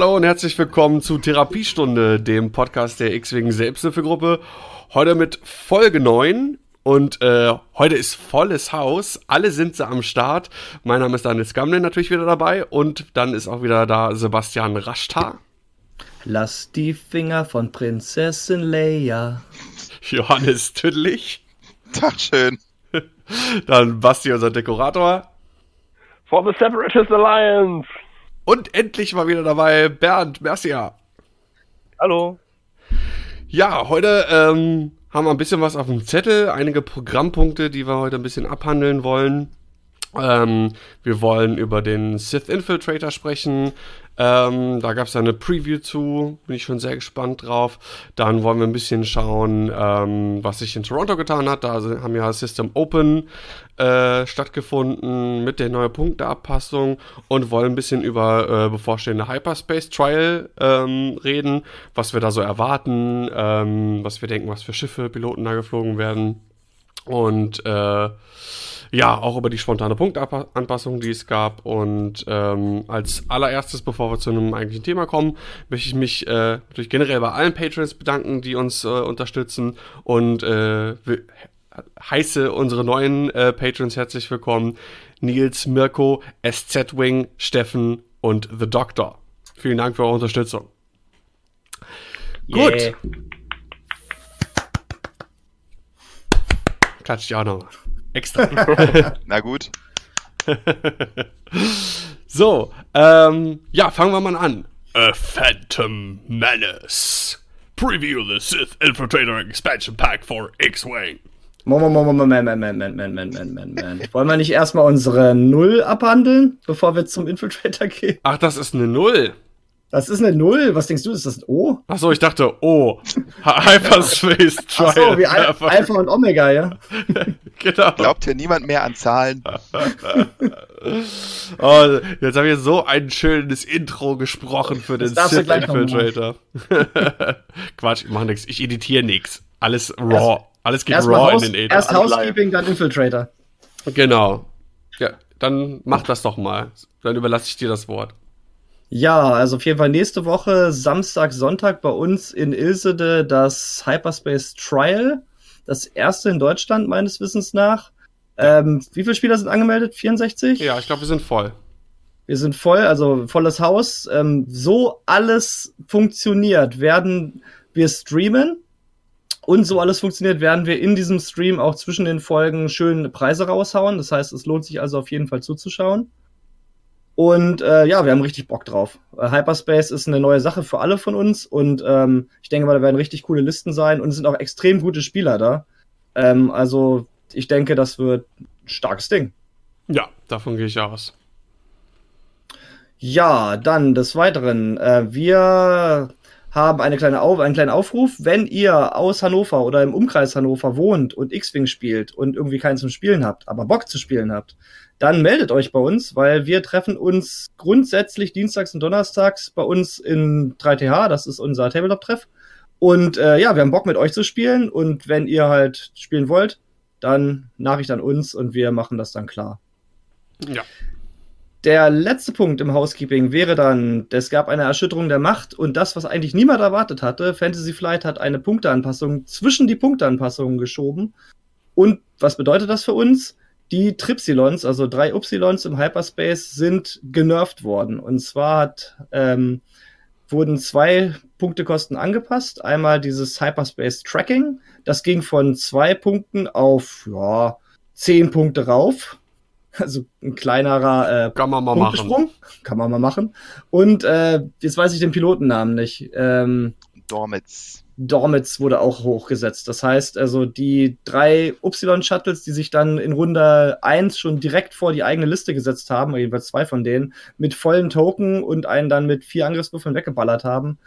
Hallo und herzlich willkommen zu Therapiestunde, dem Podcast der X-Wing Selbsthilfegruppe. Heute mit Folge 9 und äh, heute ist volles Haus. Alle sind sie am Start. Mein Name ist Daniel Skamlen natürlich wieder dabei und dann ist auch wieder da Sebastian Raschtar. Lass die Finger von Prinzessin Leia. Johannes Tüdlich. Tag schön. Dann Basti, unser Dekorator. For the Separatist Alliance. Und endlich mal wieder dabei Bernd Mercia. Hallo. Ja, heute ähm, haben wir ein bisschen was auf dem Zettel, einige Programmpunkte, die wir heute ein bisschen abhandeln wollen. Ähm, wir wollen über den Sith Infiltrator sprechen. Ähm, da gab es eine Preview zu, bin ich schon sehr gespannt drauf. Dann wollen wir ein bisschen schauen, ähm, was sich in Toronto getan hat. Da haben ja System Open äh, stattgefunden mit der neuen Punkteabpassung und wollen ein bisschen über äh, bevorstehende Hyperspace Trial ähm, reden, was wir da so erwarten, ähm, was wir denken, was für Schiffe, Piloten da geflogen werden. Und äh, ja, auch über die spontane Punktanpassung, die es gab. Und ähm, als allererstes, bevor wir zu einem eigentlichen Thema kommen, möchte ich mich äh, natürlich generell bei allen Patrons bedanken, die uns äh, unterstützen und äh, heiße unsere neuen äh, Patrons herzlich willkommen. Nils, Mirko, SZ-Wing, Steffen und The Doctor. Vielen Dank für eure Unterstützung. Yeah. Gut. Klatsch ich auch noch. Extra. Na gut. so, ähm, ja, fangen wir mal an. A Phantom Menace. Preview the Sith Infiltrator Expansion Pack for X-Wing. Moment, Moment, Moment, Moment, Moment, Moment, Moment, Moment. Wollen wir nicht erstmal unsere Null abhandeln, bevor wir zum Infiltrator gehen? Ach, das ist eine Null. Das ist eine Null. Was denkst du, ist das ein O? Ach so, ich dachte O. Hyperspace Trial. Ach so, wie Al Alpha und Omega, ja? genau. Glaubt hier niemand mehr an Zahlen. oh, jetzt habe ich so ein schönes Intro gesprochen für den Sith Infiltrator. Quatsch, ich mach nix. Ich editiere nix. Alles raw. Erst, Alles geht raw in den Edit. Erst Housekeeping, dann Infiltrator. Genau. Ja, dann mach das doch mal. Dann überlasse ich dir das Wort. Ja, also auf jeden Fall nächste Woche, Samstag, Sonntag bei uns in Ilsede das Hyperspace Trial. Das erste in Deutschland meines Wissens nach. Ähm, wie viele Spieler sind angemeldet? 64? Ja, ich glaube, wir sind voll. Wir sind voll, also volles Haus. Ähm, so alles funktioniert, werden wir streamen. Und so alles funktioniert, werden wir in diesem Stream auch zwischen den Folgen schön Preise raushauen. Das heißt, es lohnt sich also auf jeden Fall zuzuschauen. Und äh, ja, wir haben richtig Bock drauf. Äh, Hyperspace ist eine neue Sache für alle von uns und ähm, ich denke mal, da werden richtig coole Listen sein und es sind auch extrem gute Spieler da. Ähm, also ich denke, das wird ein starkes Ding. Ja, davon gehe ich aus. Ja, dann des Weiteren. Äh, wir haben eine kleine Auf einen kleinen Aufruf. Wenn ihr aus Hannover oder im Umkreis Hannover wohnt und X-Wing spielt und irgendwie keinen zum Spielen habt, aber Bock zu spielen habt, dann meldet euch bei uns, weil wir treffen uns grundsätzlich dienstags und donnerstags bei uns in 3TH, das ist unser Tabletop-Treff. Und äh, ja, wir haben Bock mit euch zu spielen und wenn ihr halt spielen wollt, dann Nachricht an uns und wir machen das dann klar. Ja. Der letzte Punkt im Housekeeping wäre dann, es gab eine Erschütterung der Macht und das, was eigentlich niemand erwartet hatte, Fantasy Flight hat eine Punkteanpassung zwischen die Punkteanpassungen geschoben. Und was bedeutet das für uns? Die Tripsilons, also drei Upsilons im Hyperspace, sind genervt worden. Und zwar hat, ähm, wurden zwei Punktekosten angepasst. Einmal dieses Hyperspace Tracking. Das ging von zwei Punkten auf ja, zehn Punkte rauf. Also ein kleinerer äh, Kann man mal machen. Kann man mal machen. Und äh, jetzt weiß ich den Pilotennamen nicht. Ähm, Dormitz. Dormitz wurde auch hochgesetzt. Das heißt, also die drei Y-Shuttles, die sich dann in Runde 1 schon direkt vor die eigene Liste gesetzt haben, jeweils zwei von denen, mit vollen Token und einen dann mit vier Angriffswürfeln weggeballert haben,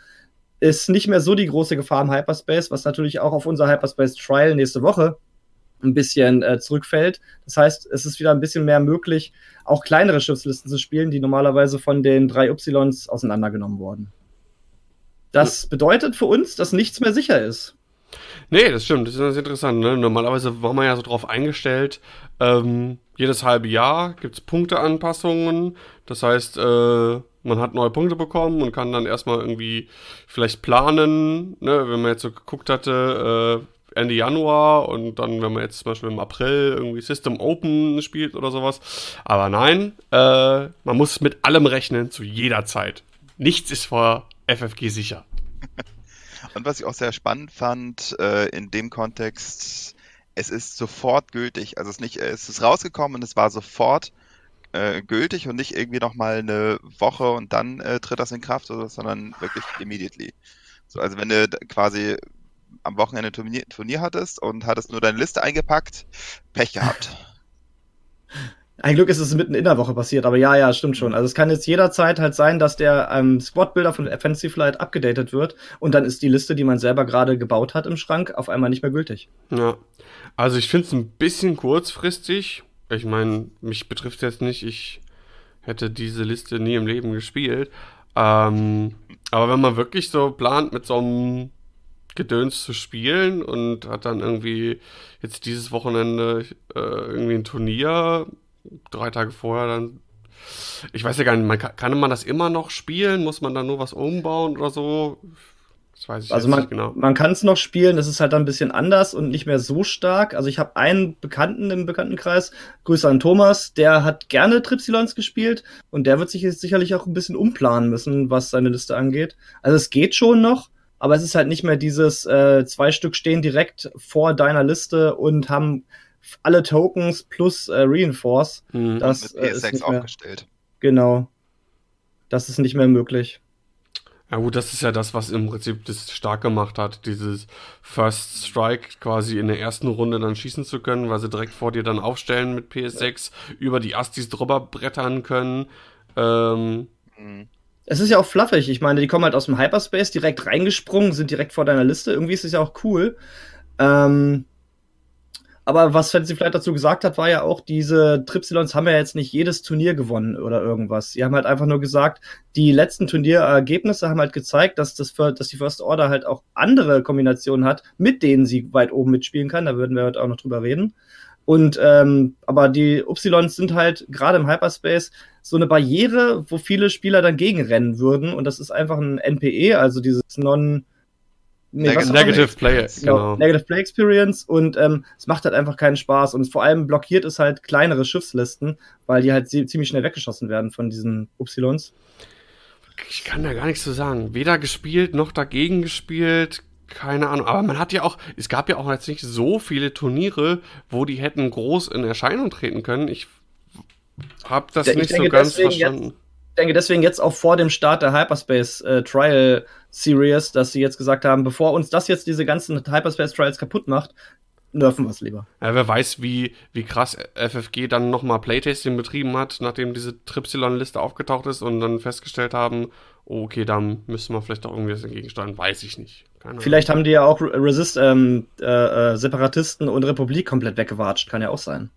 ist nicht mehr so die große Gefahr im Hyperspace, was natürlich auch auf unser Hyperspace Trial nächste Woche ein bisschen äh, zurückfällt. Das heißt, es ist wieder ein bisschen mehr möglich, auch kleinere Schiffslisten zu spielen, die normalerweise von den drei Ys auseinandergenommen wurden. Das bedeutet für uns, dass nichts mehr sicher ist. Nee, das stimmt, das ist interessant. Ne? Normalerweise war man ja so drauf eingestellt, ähm, jedes halbe Jahr gibt's Punkteanpassungen. Das heißt, äh, man hat neue Punkte bekommen und kann dann erstmal irgendwie vielleicht planen, ne? wenn man jetzt so geguckt hatte, äh, Ende Januar und dann, wenn man jetzt zum Beispiel im April irgendwie System Open spielt oder sowas. Aber nein, äh, man muss mit allem rechnen zu jeder Zeit. Nichts ist vor FFG sicher. Und was ich auch sehr spannend fand, äh, in dem Kontext, es ist sofort gültig. Also es, ist nicht, es ist rausgekommen und es war sofort äh, gültig und nicht irgendwie nochmal eine Woche und dann äh, tritt das in Kraft, oder, sondern wirklich immediately. So, also wenn du quasi am Wochenende Turnier, Turnier hattest und hattest nur deine Liste eingepackt, Pech gehabt. Ein Glück ist es mitten in der Woche passiert, aber ja, ja, stimmt schon. Also es kann jetzt jederzeit halt sein, dass der ähm, Squad-Builder von Fantasy Flight abgedatet wird und dann ist die Liste, die man selber gerade gebaut hat im Schrank, auf einmal nicht mehr gültig. Ja, also ich finde es ein bisschen kurzfristig. Ich meine, mich betrifft jetzt nicht, ich hätte diese Liste nie im Leben gespielt. Ähm, aber wenn man wirklich so plant, mit so einem Gedöns zu spielen und hat dann irgendwie jetzt dieses Wochenende äh, irgendwie ein Turnier, drei Tage vorher dann. Ich weiß ja gar nicht, man kann, kann man das immer noch spielen? Muss man dann nur was umbauen oder so? Das weiß ich also man, nicht genau. Man kann es noch spielen, das ist halt dann ein bisschen anders und nicht mehr so stark. Also ich habe einen Bekannten im Bekanntenkreis, Grüße an Thomas, der hat gerne Tripsilons gespielt und der wird sich jetzt sicherlich auch ein bisschen umplanen müssen, was seine Liste angeht. Also es geht schon noch, aber es ist halt nicht mehr dieses äh, zwei Stück stehen direkt vor deiner Liste und haben alle Tokens plus äh, Reinforce. Mhm. Das äh, ist nicht mehr, aufgestellt. Genau. Das ist nicht mehr möglich. Ja gut, das ist ja das, was im Prinzip das stark gemacht hat, dieses First Strike quasi in der ersten Runde dann schießen zu können, weil sie direkt vor dir dann aufstellen mit PS6, ja. über die Astis drüber brettern können. Ähm, mhm. Es ist ja auch fluffig. Ich meine, die kommen halt aus dem Hyperspace direkt reingesprungen, sind direkt vor deiner Liste. Irgendwie ist es ja auch cool. Ähm, aber was Fantasy Flight dazu gesagt hat, war ja auch, diese Tripsilons haben ja jetzt nicht jedes Turnier gewonnen oder irgendwas. Sie haben halt einfach nur gesagt, die letzten Turnierergebnisse haben halt gezeigt, dass, das dass die First Order halt auch andere Kombinationen hat, mit denen sie weit oben mitspielen kann. Da würden wir heute auch noch drüber reden. Und ähm, aber die Upsilons sind halt gerade im Hyperspace so eine Barriere, wo viele Spieler dann gegenrennen würden. Und das ist einfach ein NPE, also dieses Non- Nee, Neg Negative Play, genau. Negative Play Experience und ähm, es macht halt einfach keinen Spaß und vor allem blockiert es halt kleinere Schiffslisten, weil die halt ziemlich schnell weggeschossen werden von diesen Upsilons. Ich kann da gar nichts zu sagen. Weder gespielt noch dagegen gespielt. Keine Ahnung. Aber man hat ja auch, es gab ja auch jetzt nicht so viele Turniere, wo die hätten groß in Erscheinung treten können. Ich habe das ich nicht so ganz verstanden. Jetzt, ich denke deswegen jetzt auch vor dem Start der Hyperspace äh, Trial Series, dass sie jetzt gesagt haben, bevor uns das jetzt diese ganzen Hyperspace Trials kaputt macht, nerven wir es lieber. Ja, wer weiß, wie, wie krass FFG dann nochmal Playtesting betrieben hat, nachdem diese Tripsilon-Liste aufgetaucht ist und dann festgestellt haben, oh, okay, da müssen wir vielleicht auch irgendwie was dagegen steuern, weiß ich nicht. vielleicht haben die ja auch Resist, ähm, äh, äh, Separatisten und Republik komplett weggewatscht, kann ja auch sein.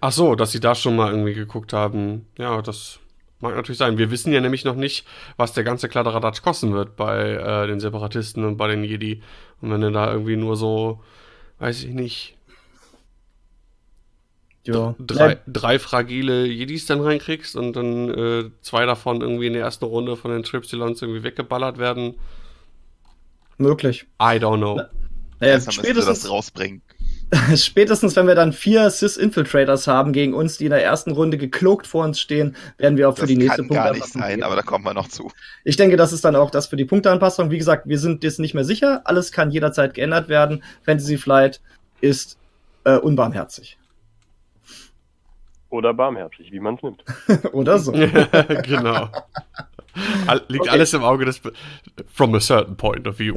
Ach so, dass sie da schon mal irgendwie geguckt haben. Ja, das Mag natürlich sein. Wir wissen ja nämlich noch nicht, was der ganze Kladderadatsch kosten wird bei äh, den Separatisten und bei den Jedi. Und wenn du da irgendwie nur so, weiß ich nicht, ja. drei, drei fragile Jedis dann reinkriegst und dann äh, zwei davon irgendwie in der ersten Runde von den Tripsilons irgendwie weggeballert werden. Möglich. I don't know. Naja, spätestens das rausbringen. spätestens wenn wir dann vier Sys-Infiltrators haben gegen uns, die in der ersten Runde geklokt vor uns stehen, werden wir auch das für die nächste Punkte. kann gar nicht sein, aber da kommen wir noch zu. Ich denke, das ist dann auch das für die Punkteanpassung. Wie gesagt, wir sind jetzt nicht mehr sicher. Alles kann jederzeit geändert werden. Fantasy Flight ist äh, unbarmherzig. Oder barmherzig, wie man es nimmt. Oder so. genau. Liegt okay. alles im Auge des. From a certain point of view.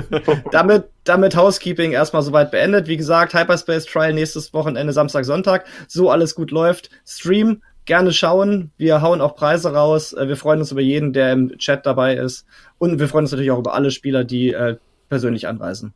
damit, damit Housekeeping erstmal soweit beendet. Wie gesagt, Hyperspace Trial nächstes Wochenende, Samstag, Sonntag. So alles gut läuft. Stream gerne schauen. Wir hauen auch Preise raus. Äh, wir freuen uns über jeden, der im Chat dabei ist. Und wir freuen uns natürlich auch über alle Spieler, die äh, persönlich anreisen.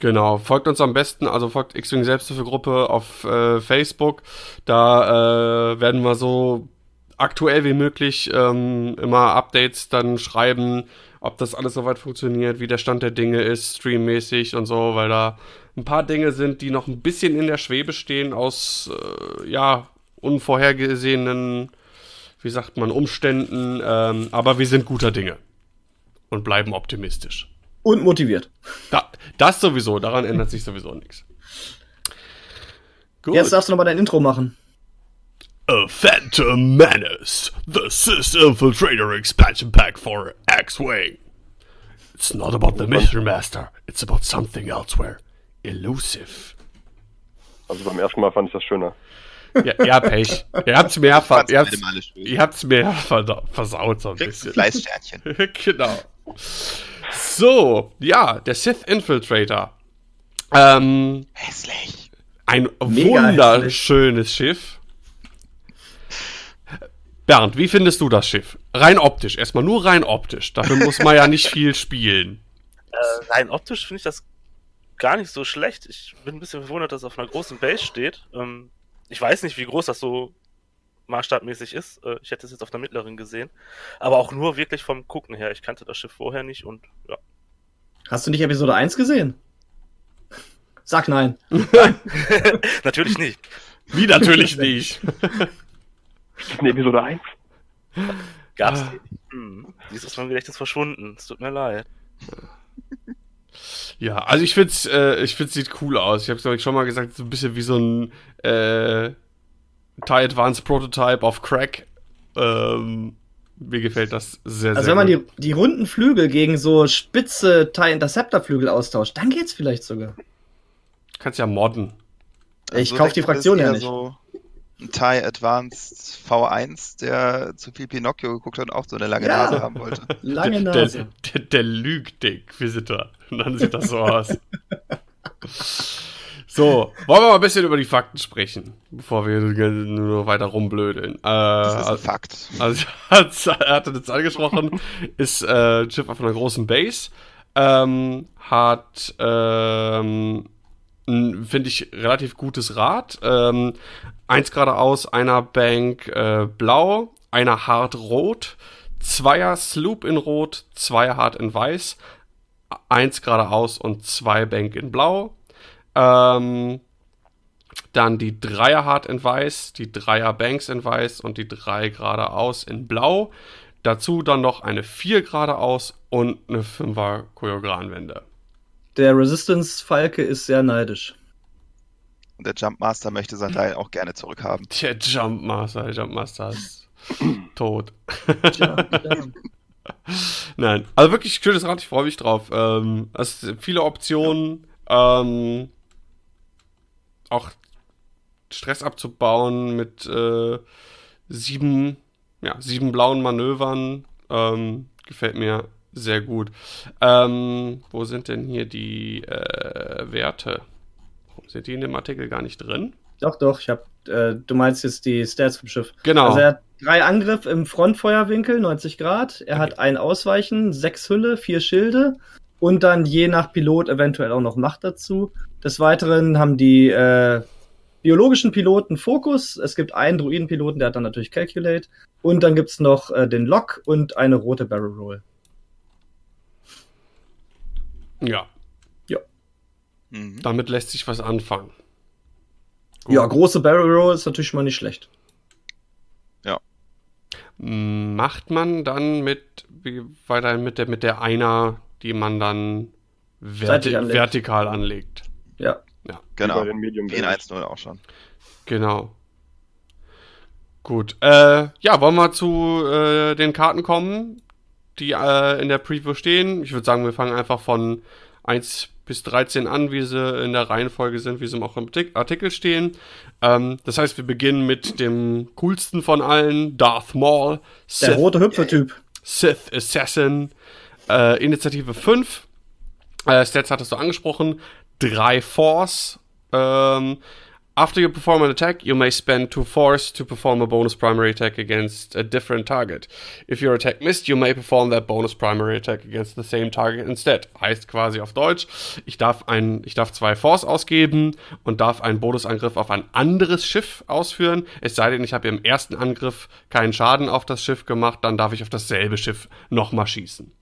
Genau, folgt uns am besten, also folgt X-Wing Selbsthilfegruppe auf äh, Facebook. Da äh, werden wir so aktuell wie möglich ähm, immer Updates dann schreiben ob das alles soweit funktioniert, wie der Stand der Dinge ist, streammäßig und so, weil da ein paar Dinge sind, die noch ein bisschen in der Schwebe stehen aus, äh, ja, unvorhergesehenen, wie sagt man, Umständen. Ähm, aber wir sind guter Dinge und bleiben optimistisch. Und motiviert. Da, das sowieso, daran ändert sich sowieso nichts. Gut. Jetzt darfst du nochmal dein Intro machen. A Phantom Menace, the Sith Infiltrator expansion pack for X-Wing. It's not about the Mission Master, it's about something elsewhere. Elusive. Also beim ersten Mal fand ich das schöner. Ja, ja Pech. Ihr habt's mir, ver ihr habt's, ihr habt's mir vers versaut so ein Kriegst bisschen. Fleißsternchen. genau. So, ja, der Sith Infiltrator. Ähm, Hässlich. ein Mega wunderschönes Schiff. Bernd, wie findest du das Schiff? Rein optisch, erstmal nur rein optisch. Dafür muss man ja nicht viel spielen. Äh, rein optisch finde ich das gar nicht so schlecht. Ich bin ein bisschen verwundert, dass es auf einer großen Base steht. Ähm, ich weiß nicht, wie groß das so maßstabmäßig ist. Äh, ich hätte es jetzt auf der mittleren gesehen. Aber auch nur wirklich vom Gucken her. Ich kannte das Schiff vorher nicht und ja. Hast du nicht Episode 1 gesehen? Sag nein. Natürlich nicht. Wie natürlich nicht. Ist das eine Episode 1? Gab's Ah. nicht. Hm. Die ist aus meinem Gedächtnis verschwunden. Es tut mir leid. Ja, also ich find's, äh, ich find's sieht cool aus. Ich habe glaube ich schon mal gesagt, so ein bisschen wie so ein äh, TIE Advanced Prototype auf Crack. Ähm, mir gefällt das sehr, Also sehr wenn man gut. die, die runden Flügel gegen so spitze TIE Interceptor Flügel austauscht, dann geht's vielleicht sogar. Kannst ja modden. Ich Also kauf die Fraktion ja nicht. So ein TIE Advanced V1, der zu viel Pinocchio geguckt hat und auch so eine lange Ja. Nase haben wollte. Lange der, Nase. Der, der, der lügt, der Inquisitor. Und dann sieht das so aus. So, wollen wir mal ein bisschen über die Fakten sprechen, bevor wir nur weiter rumblödeln. Äh, Das ist ein also, Fakt. also hat's- er hatte das angesprochen, ist äh, ein Schiff auf einer großen Base, ähm, hat, ähm, finde ich, relativ gutes Rad. Ähm, eins geradeaus, einer Bank äh, blau, einer hart rot, zweier Sloop in rot, zwei hart in weiß, eins geradeaus und zwei Bank in blau. Ähm, dann die Dreier hart in weiß, die Dreier Banks in weiß und die drei geradeaus in blau. Dazu dann noch eine 4 geradeaus und eine 5er Choreogranwende. Der Resistance Falke ist sehr neidisch. Und der Jumpmaster möchte sein Teil auch gerne zurückhaben. Der Jumpmaster, der Jumpmaster ist tot. Ja. Nein, also wirklich schönes Rad, ich freue mich drauf. Ähm, es sind viele Optionen, ähm, auch Stress abzubauen mit äh, sieben, ja, sieben blauen Manövern. Ähm, gefällt mir sehr gut. Ähm, wo sind denn hier die äh, Werte? Sind die in dem Artikel gar nicht drin? Doch, doch, ich hab, äh, du meinst jetzt die Stats vom Schiff. Genau. Also er hat drei Angriff im Frontfeuerwinkel, 90 Grad. Er hat ein Ausweichen, sechs Hülle, vier Schilde und dann je nach Pilot eventuell auch noch Macht dazu. Des Weiteren haben die äh, biologischen Piloten Fokus. Es gibt einen Druidenpiloten, der hat dann natürlich Calculate. Und dann gibt's noch äh, den Lock und eine rote Barrel Roll. ja, Mhm. damit lässt sich was anfangen. Ja, große Barrel Roll ist natürlich schon mal nicht schlecht. Macht man dann mit, wie weiterhin mit der, mit der Einer, die man dann verti anlegt. vertikal anlegt. Ja. Genau. Bei den Medium Wie in 1.0 auch schon. Genau. Gut. Äh, ja, wollen wir zu äh, den Karten kommen, die äh, in der Preview stehen. Ich würde sagen, wir fangen einfach von 1 bis 13 an, wie sie in der Reihenfolge sind, wie sie auch im Artik- Artikel stehen. Ähm, das heißt, wir beginnen mit dem coolsten von allen, Darth Maul, Der Sith rote Hüpfertyp. Sith Assassin, äh, Initiative 5. Äh, Stats hattest du angesprochen. Drei Force. Ähm, after you perform an attack, you may spend two Force to perform a bonus primary attack against a different target. If your attack missed, you may perform that bonus primary attack against the same target instead. Heißt quasi auf Deutsch, ich darf ein, ich darf zwei Force ausgeben und darf einen Bonusangriff auf ein anderes Schiff ausführen. Es sei denn, ich habe im ersten Angriff keinen Schaden auf das Schiff gemacht, dann darf ich auf dasselbe Schiff nochmal schießen.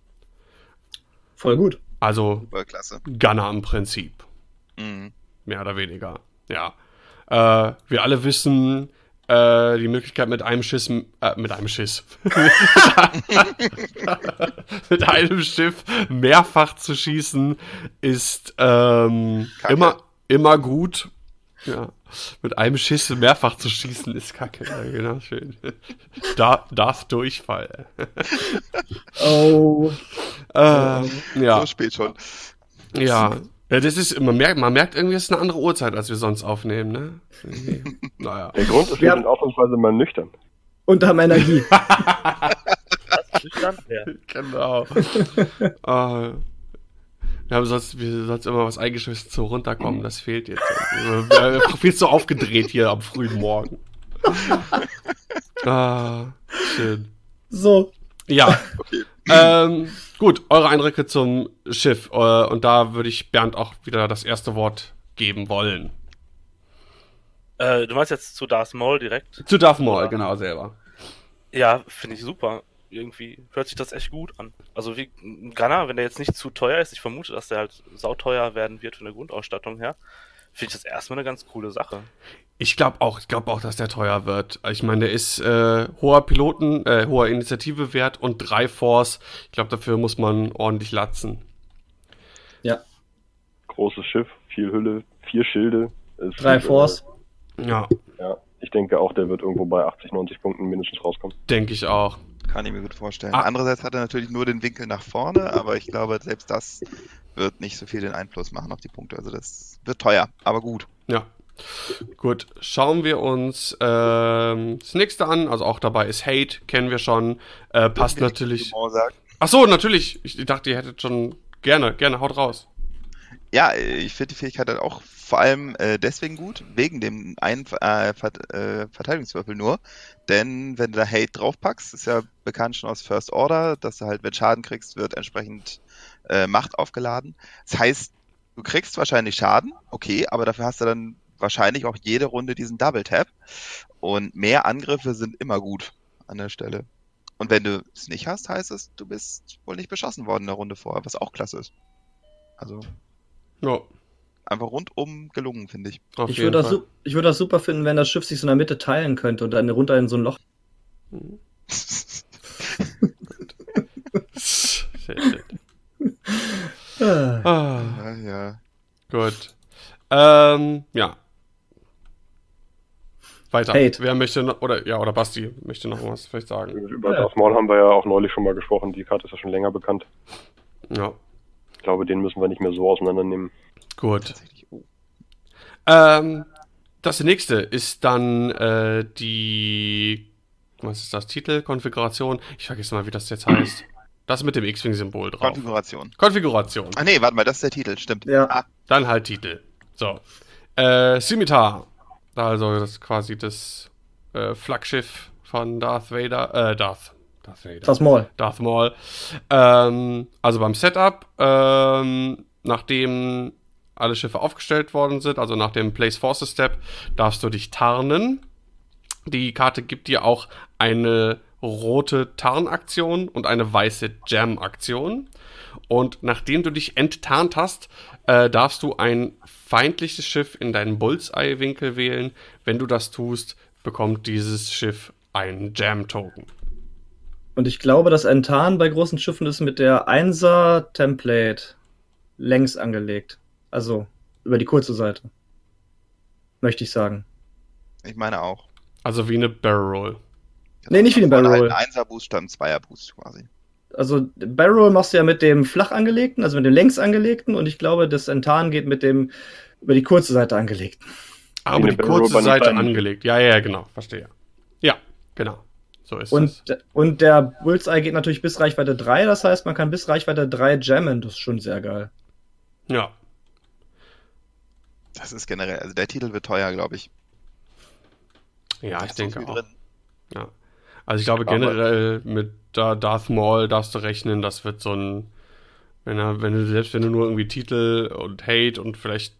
Voll gut. Also Super klasse. Gunner im Prinzip. Mhm. Mehr oder weniger. Ja. Äh, wir alle wissen, äh, die Möglichkeit mit einem Schiss, äh, mit einem Schiss, mit einem Schiff mehrfach zu schießen, ist ähm, immer, immer gut. Ja. Mit einem Schiss mehrfach zu schießen ist kacke. Ja, genau, schön. Da, darf Durchfall. Oh. Ähm, ja. So spät schon. Ja. Ja, das ist, man merkt, man merkt irgendwie, es ist eine andere Uhrzeit, als wir sonst aufnehmen, ne? Naja. Der Grund ist, Wir sind ausnahmsweise mal nüchtern. Und haben Energie. Das ist nüchtern? Ja. Genau. äh, wir haben sonst, wir sonst immer was eingeschmissen zum Runterkommen, das fehlt jetzt. Wir sind viel zu aufgedreht hier am frühen Morgen. ah, schön. So. Ja. Ähm, gut, eure Eindrücke zum Schiff. Äh, und da würde ich Bernd auch wieder das erste Wort geben wollen. Äh, du meinst jetzt zu Darth Maul direkt? Zu Darth Maul, Ja. genau, selber. Ja, finde ich super. Irgendwie hört sich das echt gut an. Also wie ein Gunner, wenn der jetzt nicht zu teuer ist, ich vermute, dass der halt sauteuer werden wird von der Grundausstattung her, finde ich das erstmal eine ganz coole Sache. Ich glaube auch, ich glaube auch, dass der teuer wird. Ich meine, der ist äh, hoher Piloten, äh, hoher Initiative wert und drei Force. Ich glaube, dafür muss man ordentlich latzen. Ja. Großes Schiff, viel Hülle, vier Schilde. Ist, Drei äh, Force. Ja, Ja, ich denke auch, der wird irgendwo bei 80, 90 Punkten mindestens rauskommen. denke ich auch. Kann ich mir gut vorstellen. Ah. Andererseits hat er natürlich nur den Winkel nach vorne, aber ich glaube, selbst das wird nicht so viel den Einfluss machen auf die Punkte. Also das wird teuer, aber gut. Ja. Gut, schauen wir uns ähm, das nächste an. Also auch dabei ist Hate, kennen wir schon. Äh, passt natürlich. Ach so, natürlich. Ich dachte, ihr hättet schon gerne, gerne, haut raus. Ja, ich finde die Fähigkeit halt auch vor allem äh, deswegen gut, wegen dem einen äh, Vert äh, Verteidigungswürfel nur. Denn wenn du da Hate draufpackst, ist ja bekannt schon aus First Order, dass du halt, wenn Schaden kriegst, wird entsprechend äh, Macht aufgeladen. Das heißt, du kriegst wahrscheinlich Schaden, okay, aber dafür hast du dann wahrscheinlich auch jede Runde diesen Double Tap. Und mehr Angriffe sind immer gut an der Stelle. Und wenn du es nicht hast, heißt es, du bist wohl nicht beschossen worden in der Runde vorher, was auch klasse ist. Also Ja, einfach rundum gelungen, finde ich. auf Ich würde das, würd das super finden, wenn das Schiff sich so in der Mitte teilen könnte und dann runter in so ein Loch. Ah. Ja, ja. gut. Ähm, ja. Weiter. Hate. Wer möchte noch, oder, ja, oder Basti möchte noch was vielleicht sagen. Über Ja. Darth Maul haben wir ja auch neulich schon mal gesprochen. Die Karte ist ja schon länger bekannt. Ja, glaube, den müssen wir nicht mehr so auseinandernehmen. gut. Oh. Ähm, das nächste ist dann äh, die, was ist das, Titel, Konfiguration? Ich vergesse mal, wie das jetzt heißt. Das mit dem X-Wing-Symbol drauf. Konfiguration. Konfiguration. Ah nee, warte mal, das ist der Titel, stimmt. Ja. Ah, Dann halt Titel. So. Äh, Scimitar. Also das ist quasi das äh, Flaggschiff von Darth Vader. Äh, Darth. Darth Vader. Das Maul. Darth Maul. Ähm, also beim Setup, ähm, nachdem alle Schiffe aufgestellt worden sind, also nach dem Place Forces Step, darfst du dich tarnen. Die Karte gibt dir auch eine rote Tarnaktion und eine weiße Jam-Aktion. Und nachdem du dich enttarnt hast, äh, darfst du ein feindliches Schiff in deinen Bullseye-Winkel wählen. Wenn du das tust, bekommt dieses Schiff einen Jam-Token. Und ich glaube, das Enttarn bei großen Schiffen ist mit der 1er Template längs angelegt. Also über die kurze Seite. Möchte ich sagen. ich meine auch. Also wie eine Barrel Roll. Nee, nicht wie eine Barrel Roll. Ein 1er-Boost statt ein 2er-Boost quasi. Also Barrel Roll machst du ja mit dem flach angelegten, also mit dem längs angelegten und ich glaube, das Enttarn geht mit dem über die kurze Seite angelegten. Aber eine die kurze Seite angelegt. Ja, ja, ja, genau. Verstehe. Ja, genau. So ist Und, es. und der Bullseye geht natürlich bis Reichweite 3, das heißt, man kann bis Reichweite 3 jammen, das ist schon sehr geil. Ja. Das ist generell, also der Titel wird teuer, glaube ich. Ja, ich denke auch. drin. Ja. Also ich glaube Aber- generell mit da- Darth Maul darfst du rechnen, das wird so ein, wenn er, wenn du, selbst wenn du nur irgendwie Titel und Hate und vielleicht,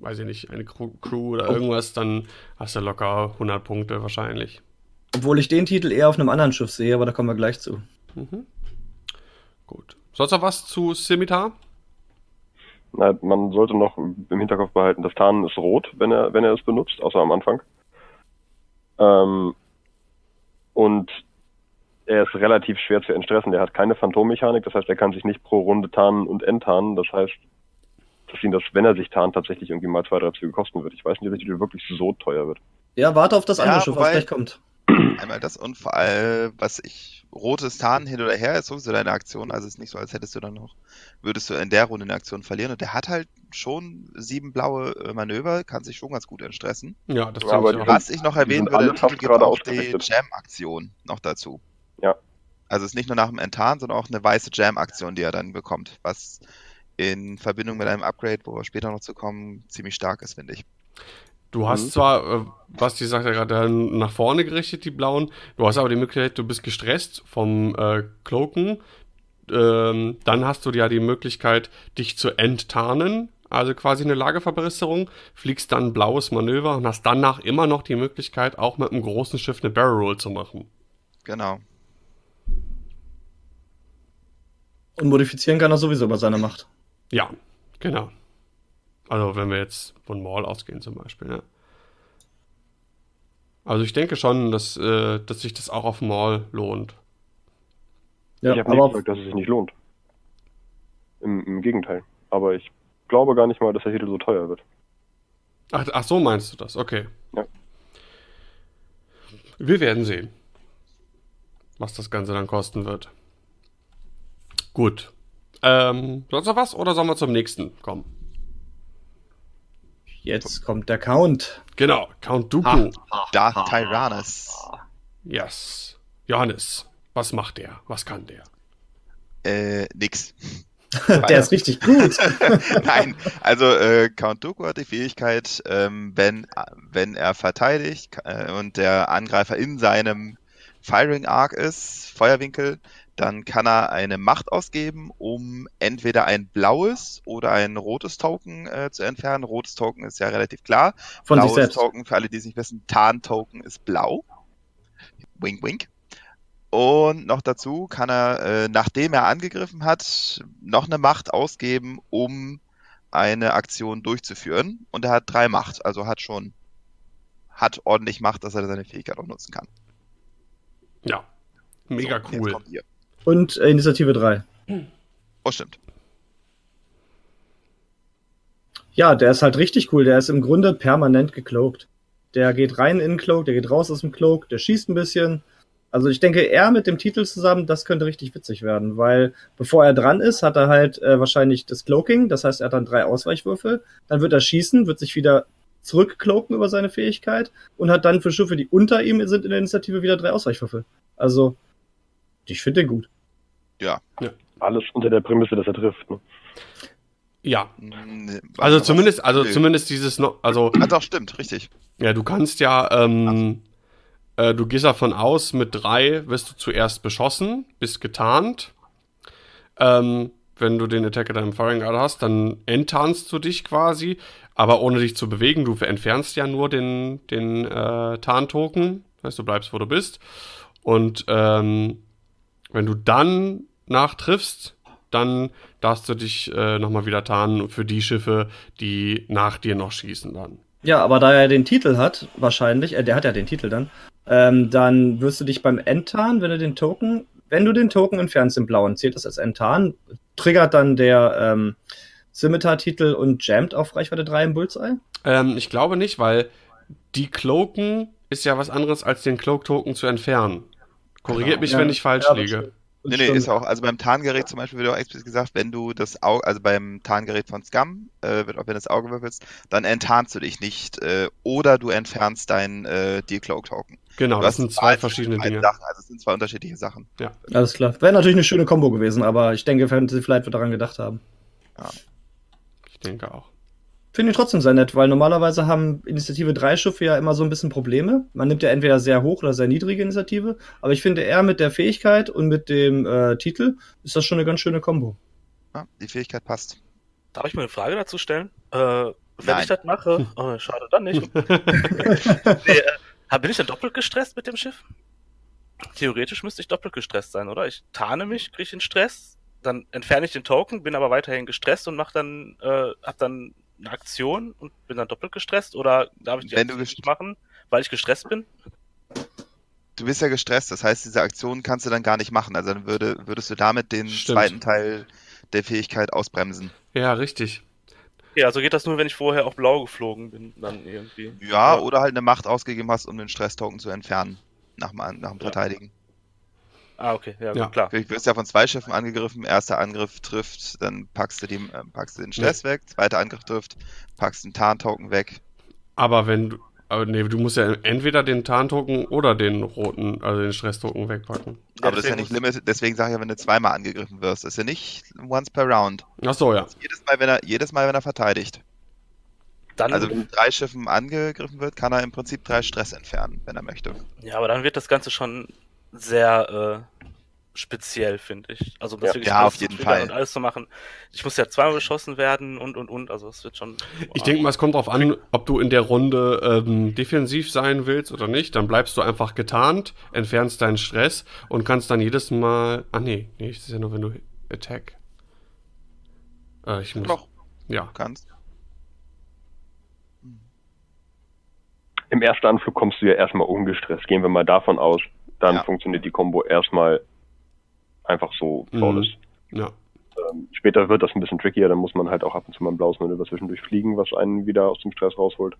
weiß ich nicht, eine Crew, Crew oder Oh. irgendwas, dann hast du locker 100 Punkte wahrscheinlich. Obwohl ich den Titel eher auf einem anderen Schiff sehe, aber da kommen wir gleich zu. Mhm. Gut. Sonst noch was zu Scimitar? Na, man sollte noch im Hinterkopf behalten, das Tarnen ist rot, wenn er, wenn er es benutzt, außer am Anfang. Ähm, und er ist relativ schwer zu entstressen. Der hat keine Phantommechanik, das heißt, er kann sich nicht pro Runde tarnen und enttarnen. Das heißt, dass ihn das, wenn er sich tarnt, tatsächlich irgendwie mal zwei, drei Züge kosten wird. Ich weiß nicht, ob der Titel wirklich so teuer wird. Ja, warte auf das Ja, andere Schiff, was gleich kommt. Einmal das und vor allem, was ich, rotes Tarn hin oder her ist sowieso deine Aktion, also es ist nicht so, als hättest du dann noch, würdest du in der Runde eine Aktion verlieren und der hat halt schon sieben blaue äh, Manöver, kann sich schon ganz gut entstressen. Ja, das Ja, aber ich Was ich noch erwähnen würde, gibt gerade auch die. Jam-Aktion noch dazu. Ja. Also es ist nicht nur nach dem Enttarn, sondern auch eine weiße Jam-Aktion, die er dann bekommt, was in Verbindung mit einem Upgrade, wo wir später noch zu kommen, ziemlich stark ist, finde ich. Du hast Mhm. zwar, äh, Basti sagt ja gerade, nach vorne gerichtet, die blauen. Du hast aber die Möglichkeit, du bist gestresst vom äh, Cloaken. Ähm, dann hast du ja die Möglichkeit, dich zu enttarnen. Also quasi eine Lageverbesserung. Fliegst dann ein blaues Manöver und hast danach immer noch die Möglichkeit, auch mit einem großen Schiff eine Barrel Roll zu machen. Genau. Und modifizieren kann er sowieso bei seiner Macht. Ja, genau. Also wenn wir jetzt von Maul ausgehen zum Beispiel, ja. Also ich denke schon, dass, äh, dass sich das auch auf Maul lohnt. Ja, ich habe nicht gesagt, dass es sich nicht lohnt. Im, Im Gegenteil. Aber ich glaube gar nicht mal, dass der Titel so teuer wird. Ach, ach so meinst du das, okay. Ja. Wir werden sehen, was das Ganze dann kosten wird. Gut. Ähm, sonst noch was oder sollen wir zum nächsten kommen? Jetzt kommt der Count. Genau, Count Dooku. Darth Tyrannus. Yes. Johannes, was macht der? Was kann der? Äh, nix. der ist richtig gut. Nein, also äh, Count Dooku hat die Fähigkeit, ähm, wenn, wenn er verteidigt äh, und der Angreifer in seinem Firing Arc ist, Feuerwinkel, dann kann er eine Macht ausgeben, um entweder ein blaues oder ein rotes Token äh, zu entfernen. Rotes Token ist ja relativ klar. Von sich blaues selbst. Token, für alle, die es nicht wissen, Tarn-Token ist blau. Wink, wink. Und noch dazu kann er, äh, nachdem er angegriffen hat, noch eine Macht ausgeben, um eine Aktion durchzuführen. Und er hat drei Macht, also hat schon, hat ordentlich Macht, dass er seine Fähigkeit auch nutzen kann. Ja. Mega So, cool. Und äh, Initiative 3. Oh, stimmt. Ja, der ist halt richtig cool. Der ist im Grunde permanent gecloakt. Der geht rein in den Cloak, der geht raus aus dem Cloak, der schießt ein bisschen. Also ich denke, er mit dem Titel zusammen, das könnte richtig witzig werden, weil bevor er dran ist, hat er halt äh, wahrscheinlich das Cloaking, das heißt, er hat dann drei Ausweichwürfel, dann wird er schießen, wird sich wieder zurückcloaken über seine Fähigkeit und hat dann für Schiffe, die unter ihm sind in der Initiative, wieder drei Ausweichwürfel. Also, ich finde den gut. Alles unter der Prämisse, dass er trifft. Ne? Ja. Hm, warte Also zumindest, also Nö. zumindest dieses noch, also Ah, doch, stimmt, richtig. Ja, du kannst ja, ähm, äh, du gehst davon aus, mit drei wirst du zuerst beschossen, bist getarnt. Ähm, wenn du den Attacker deinem Firing Guard hast, dann enttarnst du dich quasi, aber ohne dich zu bewegen. Du entfernst ja nur den, den äh, Tarntoken. Das heißt, du bleibst, wo du bist. Und ähm, wenn du dann nachtriffst, dann darfst du dich äh, nochmal wieder tarnen für die Schiffe, die nach dir noch schießen dann. Ja, aber da er den Titel hat, wahrscheinlich, äh, der hat ja den Titel dann, ähm, dann wirst du dich beim Enttarn, wenn du den Token, wenn du den Token entfernst im Blauen, zählt das als Enttarn, triggert dann der ähm, Scimitar-Titel und jammt auf Reichweite 3 im Bullseye? Ähm, ich glaube nicht, weil die Cloaken ist ja was anderes als den Cloak-Token zu entfernen. Korrigiert Genau. mich, Ja, wenn ich falsch ja, das liege. stimmt. Nee, nee, ist auch, also beim Tarngerät zum Beispiel wird auch explizit gesagt, wenn du das Auge, also beim Tarngerät von Scum, äh, wird auch wenn du das Auge würfelst, dann enttarnst du dich nicht, äh, oder du entfernst dein äh, Decloak-Token. Genau, Du das sind zwei verschiedene Dinge. Sachen, also es sind zwei unterschiedliche Sachen. Alles klar. Wäre natürlich eine schöne Combo gewesen, aber ich denke, Fantasy Flight wird daran gedacht haben. Ich denke auch. Finde ich trotzdem sehr nett, weil normalerweise haben Initiative 3 Schiffe ja immer so ein bisschen Probleme. Man nimmt ja entweder sehr hoch oder sehr niedrige Initiative, aber ich finde eher mit der Fähigkeit und mit dem äh, Titel ist das schon eine ganz schöne Combo. Ja, die Fähigkeit passt. Darf ich mal eine Frage dazu stellen? Äh, wenn Nein. ich das mache, oh, schade, dann nicht. nee, äh, bin ich dann doppelt gestresst mit dem Schiff? Theoretisch müsste ich doppelt gestresst sein, oder? Ich tarne mich, kriege den Stress dann entferne ich den Token, bin aber weiterhin gestresst und mach dann, äh, hab dann eine Aktion und bin dann doppelt gestresst oder darf ich die Wenn Aktion nicht machen, weil ich gestresst bin? Du bist ja gestresst, das heißt, diese Aktion kannst du dann gar nicht machen. Also dann würde, würdest du damit den Stimmt. zweiten Teil der Fähigkeit ausbremsen. Ja, richtig. Ja, also geht das nur, wenn ich vorher auch blau geflogen bin, dann irgendwie. Ja, oder halt eine Macht ausgegeben hast, um den Stresstoken zu entfernen. Nach nach dem Ja. Ah, okay, ja, Ja. Gut, klar. Du wirst ja von zwei Schiffen angegriffen. Erster Angriff trifft, dann packst du, die, äh, packst du den Stress weg. Zweiter Angriff trifft, packst den Tarntoken weg. Aber wenn du. Aber nee, du musst ja entweder den Tarntoken oder den roten, also den Stresstoken wegpacken. Ja, Aber das ist ja nicht limited. Deswegen sage ich ja, wenn du zweimal angegriffen wirst, das ist ja nicht once per round. Ach so, ja. Jedes Mal, wenn er, jedes Mal, wenn er verteidigt. Dann, Also wenn mit drei Schiffen angegriffen wird, kann er im Prinzip drei Stress entfernen, wenn er möchte. ja, aber dann wird das Ganze schon sehr äh, speziell, finde ich. Also das Ja. wirklich Ja, alles auf jeden Fall. Und alles zu machen. Ich muss ja zweimal beschossen werden und und und. Also es wird schon. Ich denke mal, es kommt drauf an, ob du in der Runde ähm, defensiv sein willst oder nicht. Dann bleibst du einfach getarnt, entfernst deinen Stress und kannst dann jedes Mal. Ah nee, nee, das ist ja nur, wenn du Attack. Äh, ich muss. Doch, Ja. kannst. Im ersten Anflug kommst du ja erstmal ungestresst. Gehen wir mal davon aus, dann Ja. funktioniert die Combo erstmal einfach so Mhm. flawless. Ja. Ähm, später wird das ein bisschen trickier, dann muss man halt auch ab und zu mal ein blaues Manöver zwischendurch fliegen, was einen wieder aus dem Stress rausholt.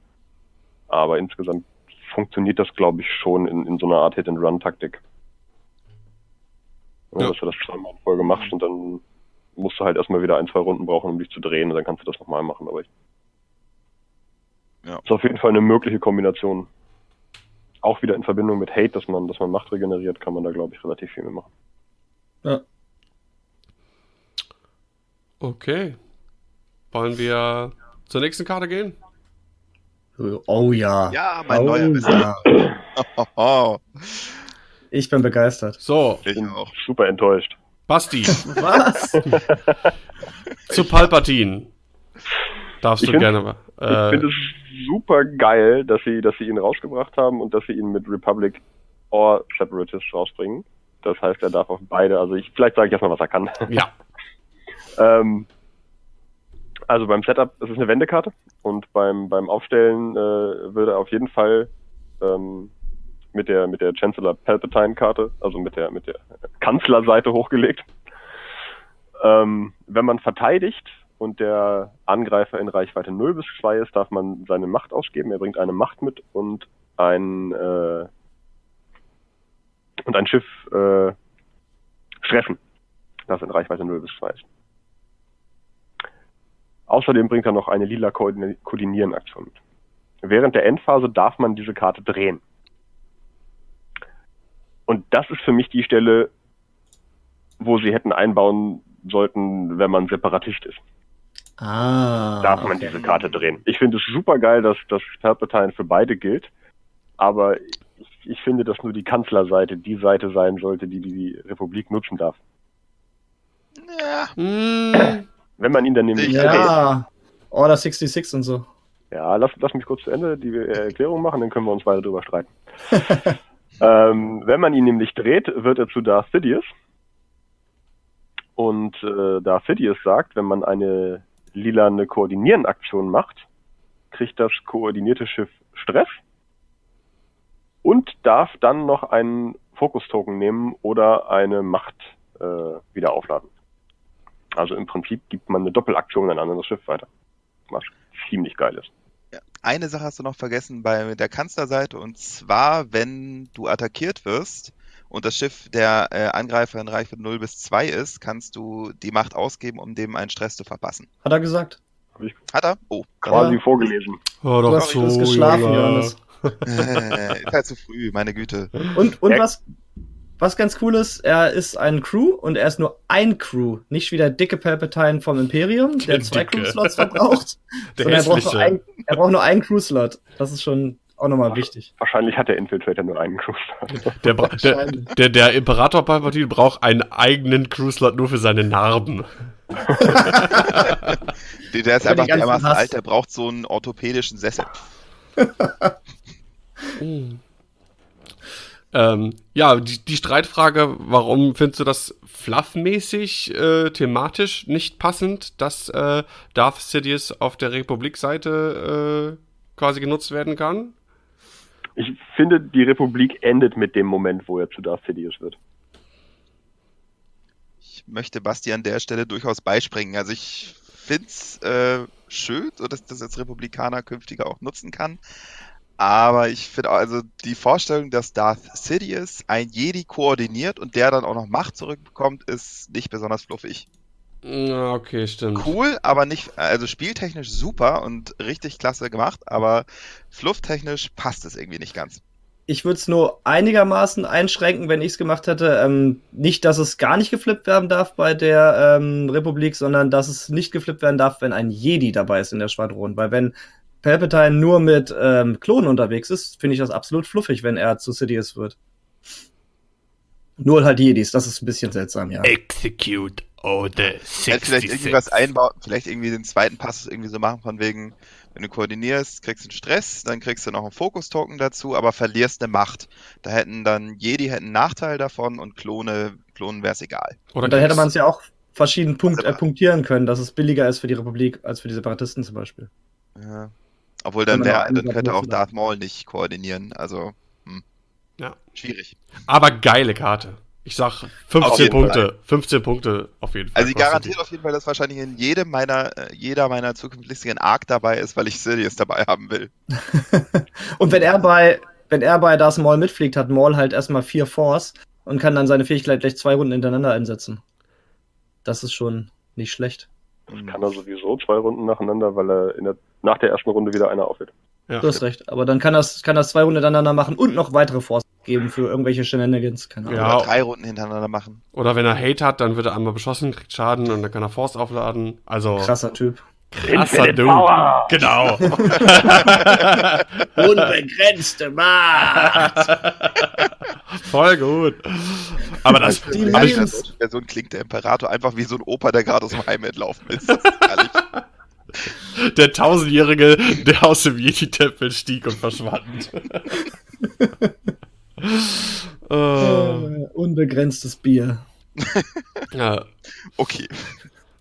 Aber insgesamt funktioniert das, glaube ich, schon in, in so einer Art Hit-and-Run-Taktik. Ja. Dass du das zweimal in Folge machst und dann musst du halt erstmal wieder ein, zwei Runden brauchen, um dich zu drehen und dann kannst du das nochmal machen. Aber ich Ja. ist auf jeden Fall eine mögliche Kombination. Auch wieder in Verbindung mit Hate, dass man, dass man Macht regeneriert, kann man da, glaube ich, relativ viel mitmachen. Ja. Okay. Wollen wir zur nächsten Karte gehen? Oh ja. Ja, mein oh, neuer Wissen. ja. Oh. Ich bin begeistert. So, Ich bin auch. super enttäuscht. Basti, Was? zu Palpatine. Darfst Ich du gerne mal. Ich Äh, finde es super geil, dass sie, dass sie ihn rausgebracht haben und dass sie ihn mit Republic or Separatist rausbringen. Das heißt, er darf auf beide, also ich, vielleicht sage ich erstmal, was er kann. ja. ähm, also beim Setup, es ist eine Wendekarte und beim, beim Aufstellen äh, würde er auf jeden Fall ähm, mit der mit der Chancellor Palpatine Karte, also mit der mit der Kanzlerseite hochgelegt. Ähm, wenn man verteidigt und der Angreifer in Reichweite 0 bis 2 ist, darf man seine Macht ausgeben. Er bringt eine Macht mit und ein äh, und ein Schiff äh, stressen, das in Reichweite 0 bis 2 ist. Außerdem bringt er noch eine lila Koordin- Koordinieren-Aktion mit. Während der Endphase darf man diese Karte drehen. Und das ist für mich die Stelle, wo sie hätten einbauen sollten, wenn man Separatist ist. Ah. Darf man okay. diese Karte drehen. Ich finde es super geil, dass das Palpatine für beide gilt, aber ich, ich finde, dass nur die Kanzlerseite die Seite sein sollte, die die Republik nutzen darf. Ja, Mm, Wenn man ihn dann nämlich dreht, Ja. Order 66 und so. Ja, lass, lass mich kurz zu Ende die äh, Erklärung machen, dann können wir uns weiter drüber streiten. ähm, wenn man ihn nämlich dreht, wird er zu Darth Sidious. Und äh, Darth Sidious sagt, wenn man eine lilane Koordinieren-Aktion macht, kriegt das koordinierte Schiff Stress und darf dann noch einen Fokus-Token nehmen oder eine Macht äh, wieder aufladen. Also im Prinzip gibt man eine Doppelaktion an ein anderes Schiff weiter. Was ziemlich geil ist. Eine Sache hast du noch vergessen bei der Kanzlerseite und zwar, wenn du attackiert wirst und das Schiff der äh, Angreifer in Reichweite 0 bis 2 ist, kannst du die Macht ausgeben, um dem einen Stress zu verpassen. Hat er gesagt. Hat er? Oh. Quasi Ja. vorgelesen. Du doch hast, du hast geschlafen, Junge. Johannes. ist halt zu früh, meine Güte. Und, und Ja. was, was ganz cool ist, er ist ein Crew und er ist nur ein Crew. Nicht wie der dicke Palpatine vom Imperium, der, Der zwei. Crew-Slots verbraucht. Der sondern er braucht, nur ein, er braucht nur einen Crew-Slot. Das ist schon auch nochmal wichtig. Wahrscheinlich hat der Infiltrator nur einen Cruise. Der, bra- der, Wahrscheinlich. der, der Imperator Palpatine braucht einen eigenen Cruise-Slot nur für seine Narben. Der, der ist einfach dermaßen Hass. alt, der braucht so einen orthopädischen Sessel. Ähm, ja, die, die Streitfrage, warum findest du das fluffmäßig, äh, thematisch nicht passend, dass äh, Darth Sidious auf der Republik-Seite äh, quasi genutzt werden kann? Ich finde, die Republik endet mit dem Moment, wo er zu Darth Sidious wird. Ich möchte Basti an der Stelle durchaus beispringen. Also ich finde es äh, schön, so dass das als Republikaner künftiger auch nutzen kann. Aber ich finde also die Vorstellung, dass Darth Sidious ein Jedi koordiniert und der dann auch noch Macht zurückbekommt, ist nicht besonders fluffig. Okay, stimmt. Cool, aber nicht, also spieltechnisch super und richtig klasse gemacht, aber flufftechnisch passt es irgendwie nicht ganz. Ich würde es nur einigermaßen einschränken, wenn ich es gemacht hätte. Ähm, nicht, dass es gar nicht geflippt werden darf bei der ähm, Republik, sondern dass es nicht geflippt werden darf, wenn ein Jedi dabei ist in der Schwadron. Weil wenn Palpatine nur mit ähm, Klonen unterwegs ist, finde ich das absolut fluffig, wenn er zu Sidious wird. Nur halt Jedis, das ist ein bisschen seltsam, ja. Execute Order Halt vielleicht irgendwie was einbauen, vielleicht irgendwie den zweiten Pass irgendwie so machen, von wegen, wenn du koordinierst, kriegst du einen Stress, dann kriegst du noch einen Fokus-Token dazu, aber verlierst eine Macht. Da hätten dann Jedi hätten einen Nachteil davon und Klone, Klonen wäre es egal. Oder Und dann hätte man es ja auch verschieden Punkt, äh, Also- punktieren können, dass es billiger ist für die Republik als für die Separatisten zum Beispiel. Ja. Obwohl dann, wär, dann könnte auch Darth Maul nicht koordinieren, also hm. Ja. schwierig. Aber geile Karte. Ich sag Auf 15 jeden Punkte. 15 Punkte auf jeden Fall. Also sie kostet garantiert auf jeden Fall, dass wahrscheinlich in jedem meiner, äh, jeder meiner zukünftigen Arc dabei ist, weil ich Sidious dabei haben will. Und wenn er bei, wenn er bei Darth Maul mitfliegt, hat Maul halt erstmal vier Force und kann dann seine Fähigkeit gleich zwei Runden hintereinander einsetzen. Das ist schon nicht schlecht. Hm. Kann er sowieso zwei Runden nacheinander, weil er in der, nach der ersten Runde wieder einer aufhört. Ja. Du hast recht. Aber dann kann das, kann das zwei Runden hintereinander machen und noch weitere Force geben für irgendwelche Shenanigans. Keine Ahnung. Ja. Oder drei Runden hintereinander machen. Oder wenn er Hate hat, dann wird er einmal beschossen, kriegt Schaden und dann kann er Force aufladen. Also Krasser Typ. krasser Dude. Power! Genau. Unbegrenzte Macht! Voll gut. Aber das, Die aber ich, der Version klingt der Imperator einfach wie so ein Opa, der gerade aus dem Heim entlaufen ist. Das ist herrlich. Der Tausendjährige, der aus dem Yeti-Tempel stieg und verschwand. Äh, unbegrenztes Bier. ja. Okay.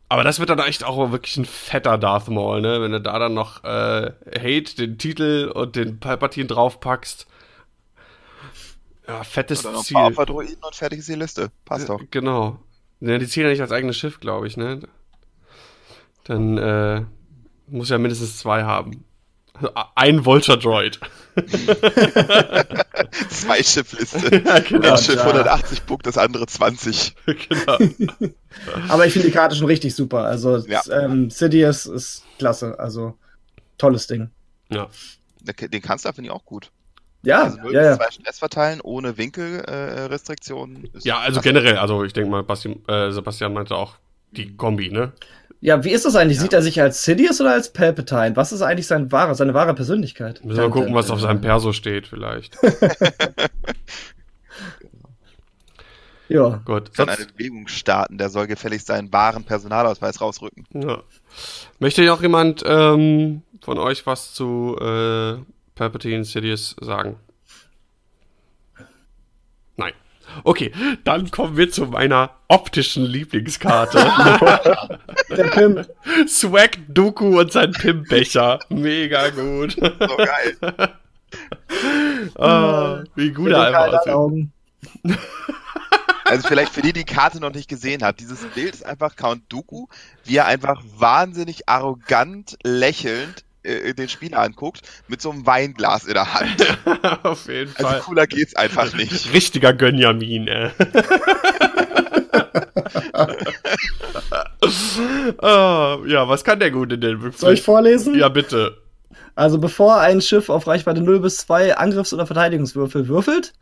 Aber das wird dann echt auch wirklich ein fetter Darth Maul, ne? Wenn du da dann noch äh, Hate, den Titel und den Palpatine draufpackst. Ja, fettes Oder noch ein Ziel. paar Opferdruiden und fertig ist die Liste. Passt doch. Genau. Ja, die zählen ja nicht als eigenes Schiff, glaube ich, ne? Dann äh, muss ja mindestens zwei haben. Ein Vulture Droid. Zwei Schiffliste. ja, genau. Ein Schiff ja. 180 Punkte, das andere 20. genau. Aber ich finde die Karte schon richtig super. Also, Ja. ähm, Sidious ist klasse. Also, tolles Ding. Ja. Den Kanzler finde ich auch gut. Ja, Also ja, ja. zwei Stress verteilen ohne Winkelrestriktionen. Äh, ja, also klasse. generell, also ich denke mal, Basti, äh, Sebastian meinte auch die Kombi, ne? Ja, wie ist das eigentlich? Ja. Sieht er sich als Sidious oder als Palpatine? Was ist eigentlich sein wahre, seine wahre Persönlichkeit? Müssen wir mal gucken, was auf seinem Perso steht, vielleicht. Ja. Gut. kann eine Bewegung starten, der soll gefälligst seinen wahren Personalausweis rausrücken. ja. Möchte noch jemand ähm, von euch was zu äh, Palpatine Sidious sagen? Nein. Okay, dann kommen wir zu meiner optischen Lieblingskarte. Der Pimp. Swag Dooku und sein Pimpbecher. Mega gut. So geil. Ah, wie gut er einfach aussieht. Also vielleicht für die, die Karte noch nicht gesehen hat, dieses Bild ist einfach Count Dooku, wie er einfach wahnsinnig arrogant lächelnd äh, den Spieler anguckt, mit so einem Weinglas in der Hand. Auf jeden Also Fall. cooler geht's einfach nicht. Richtiger Gönjamin, ey. Ah, ja, was kann der Gute denn? Soll ich vorlesen? Ja, bitte. Also bevor ein Schiff auf Reichweite 0 bis 2 Angriffs- oder Verteidigungswürfel würfelt,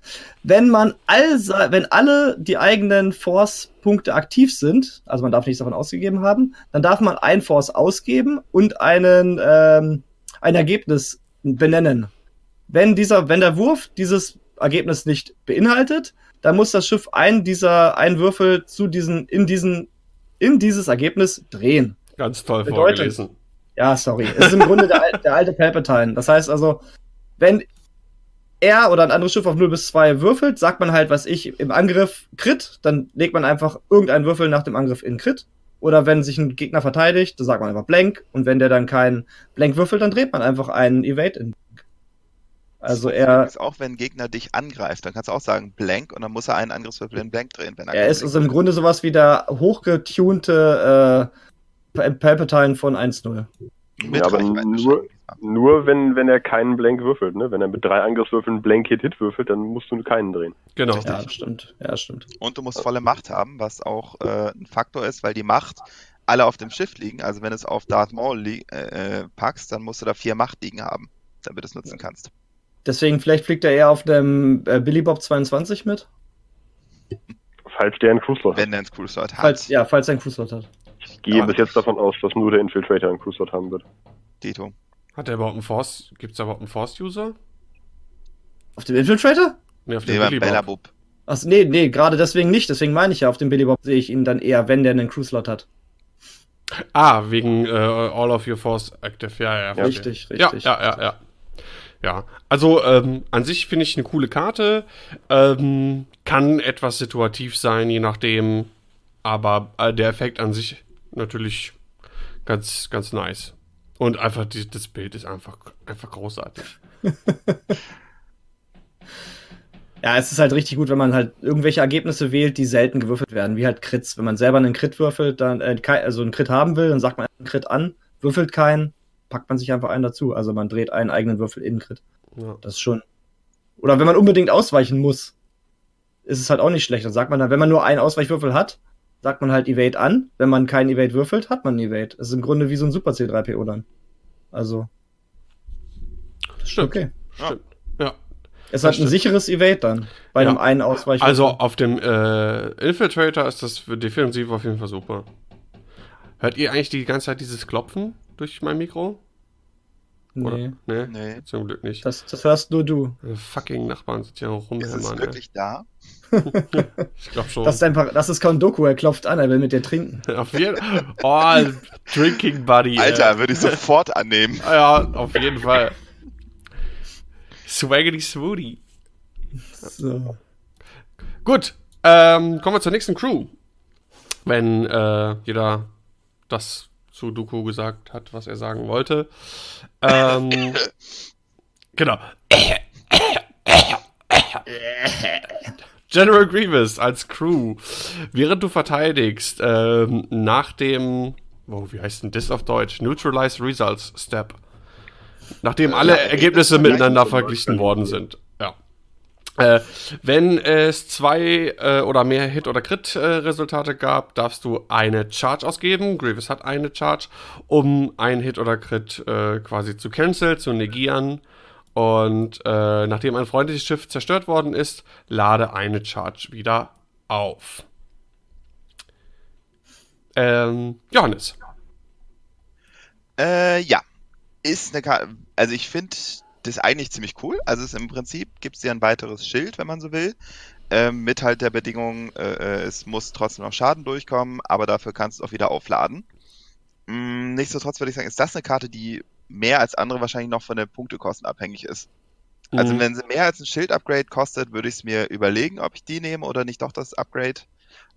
wenn man all, wenn alle die eigenen Force-Punkte aktiv sind, also man darf nichts davon ausgegeben haben, dann darf man ein Force ausgeben und einen, ähm, ein Ergebnis benennen. Wenn dieser, wenn der Wurf dieses Ergebnis nicht beinhaltet, dann muss das Schiff einen dieser, einen Würfel zu diesen, in diesen, in dieses Ergebnis drehen. Ganz toll Bedeutet- vorgelesen. Ja, sorry. Es ist im Grunde der, der alte Palpatine. Das heißt also, wenn er oder ein anderes Schiff auf 0 bis 2 würfelt, sagt man halt, was ich, im Angriff Crit, dann legt man einfach irgendeinen Würfel nach dem Angriff in Crit. Oder wenn sich ein Gegner verteidigt, dann sagt man einfach Blank. Und wenn der dann keinen Blank würfelt, dann dreht man einfach einen Evade in Blank. Also er, Ist auch wenn ein Gegner dich angreift, dann kannst du auch sagen Blank und dann muss er einen Angriffswürfel in Blank drehen. Wenn er ist keinen also im Grunde sowas wie der hochgetunte äh, Palpatine von 1-0. drückt. Mit Ja, aber nur-. Nur wenn, wenn er keinen Blank würfelt, ne? Wenn er mit drei Angriffswürfeln Blank Hit Hit würfelt, dann musst du keinen drehen. Genau. Richtig. Ja, das stimmt. Ja, stimmt. Und du musst volle Macht haben, was auch äh, ein Faktor ist, weil die Macht alle auf dem Schiff liegen. Also wenn du es auf Darth Maul äh, äh, packst, dann musst du da vier Macht liegen haben, damit du es nutzen kannst. Deswegen, vielleicht fliegt er eher auf dem äh, Billy Bob 22 mit. Falls der einen Cruise Slot hat. Wenn der einen Cruise Slot hat. Falls, ja, falls er einen Cruise hat. Ich gehe Ja. bis jetzt davon aus, dass nur der Infiltrator einen Cruise Slot haben wird. Dito. Hat er überhaupt einen Force? Gibt es da überhaupt einen Force-User? Auf dem Infiltrator? Nee, auf Nee, dem beim Billy Bob. Bub. Achso, nee, nee, gerade deswegen nicht. Deswegen meine ich ja, auf dem Billy Bob sehe ich ihn dann eher, wenn der einen Cruise-Slot hat. Ah, wegen äh, All of Your Force Active. Ja, ja, verstehe. Richtig, richtig. Ja, ja, ja, ja. Ja, also ähm, an sich finde ich eine coole Karte. Ähm, kann etwas situativ sein, je nachdem. Aber äh, der Effekt an sich natürlich ganz, ganz nice. Und einfach die, das Bild ist einfach, einfach großartig. Ja, es ist halt richtig gut, wenn man halt irgendwelche Ergebnisse wählt, die selten gewürfelt werden, wie halt Crits. Wenn man selber einen Crit würfelt, dann, äh, also einen Crit haben will, dann sagt man einen Crit an, würfelt keinen, packt man sich einfach einen dazu. Also man dreht einen eigenen Würfel in Crit. Ja. Das ist schon. Oder wenn man unbedingt ausweichen muss, ist es halt auch nicht schlecht. Dann sagt man dann, wenn man nur einen Ausweichwürfel hat, sagt man halt Evade an. Wenn man keinen Evade würfelt, hat man einen Evade. Das ist im Grunde wie so ein Super C3PO dann. Also. Das Stimmt. Okay. Stimmt. Ja. Es hat ein sicheres Evade dann. Bei Ja. einem einen Ausweichwürfel. Also auf dem äh, Infiltrator ist das für defensiv auf jeden Fall super. Hört ihr eigentlich die ganze Zeit dieses Klopfen durch mein Mikro? Oder? Nee. Nee, Nee. zum Glück nicht. Das, das hörst nur du. Die fucking Nachbarn sind ja Ist es rumhämmern. ey. wirklich da? Ich glaube schon. Das ist einfach, das ist Count Doku, er klopft an, er will mit dir trinken. auf jeden Oh, Drinking Buddy. Alter, ey. würde ich sofort annehmen. Ja, auf jeden Fall. Swaggity Swooty. So. Gut, ähm, kommen wir zur nächsten Crew. Wenn äh, jeder das zu Duko gesagt hat, was er sagen wollte. Ähm, genau. General Grievous als Crew. Während du verteidigst, ähm, nach dem, oh, wie heißt denn das auf Deutsch? Neutralize Results Step. Nachdem alle Ergebnisse miteinander verglichen worden sind. Ja. Äh, wenn es zwei äh, oder mehr Hit- oder Crit-Resultate gab, darfst du eine Charge ausgeben. Grievous hat eine Charge, um ein Hit oder Crit äh, quasi zu cancel, zu negieren. Und äh, nachdem ein freundliches Schiff zerstört worden ist, lade eine Charge wieder auf. Ähm, Johannes. Äh, ja. Ist eine Karte. Also ich finde das eigentlich ziemlich cool. Also es im Prinzip gibt es ja ein weiteres Schild, wenn man so will. Ähm, mit halt der Bedingung, äh, es muss trotzdem noch Schaden durchkommen, aber dafür kannst du auch wieder aufladen. Mm, nichtsdestotrotz würde ich sagen, ist das eine Karte, die mehr als andere wahrscheinlich noch von den Punktekosten abhängig ist. Also Mhm. wenn sie mehr als ein Schild-Upgrade kostet, würde ich es mir überlegen, ob ich die nehme oder nicht doch das Upgrade.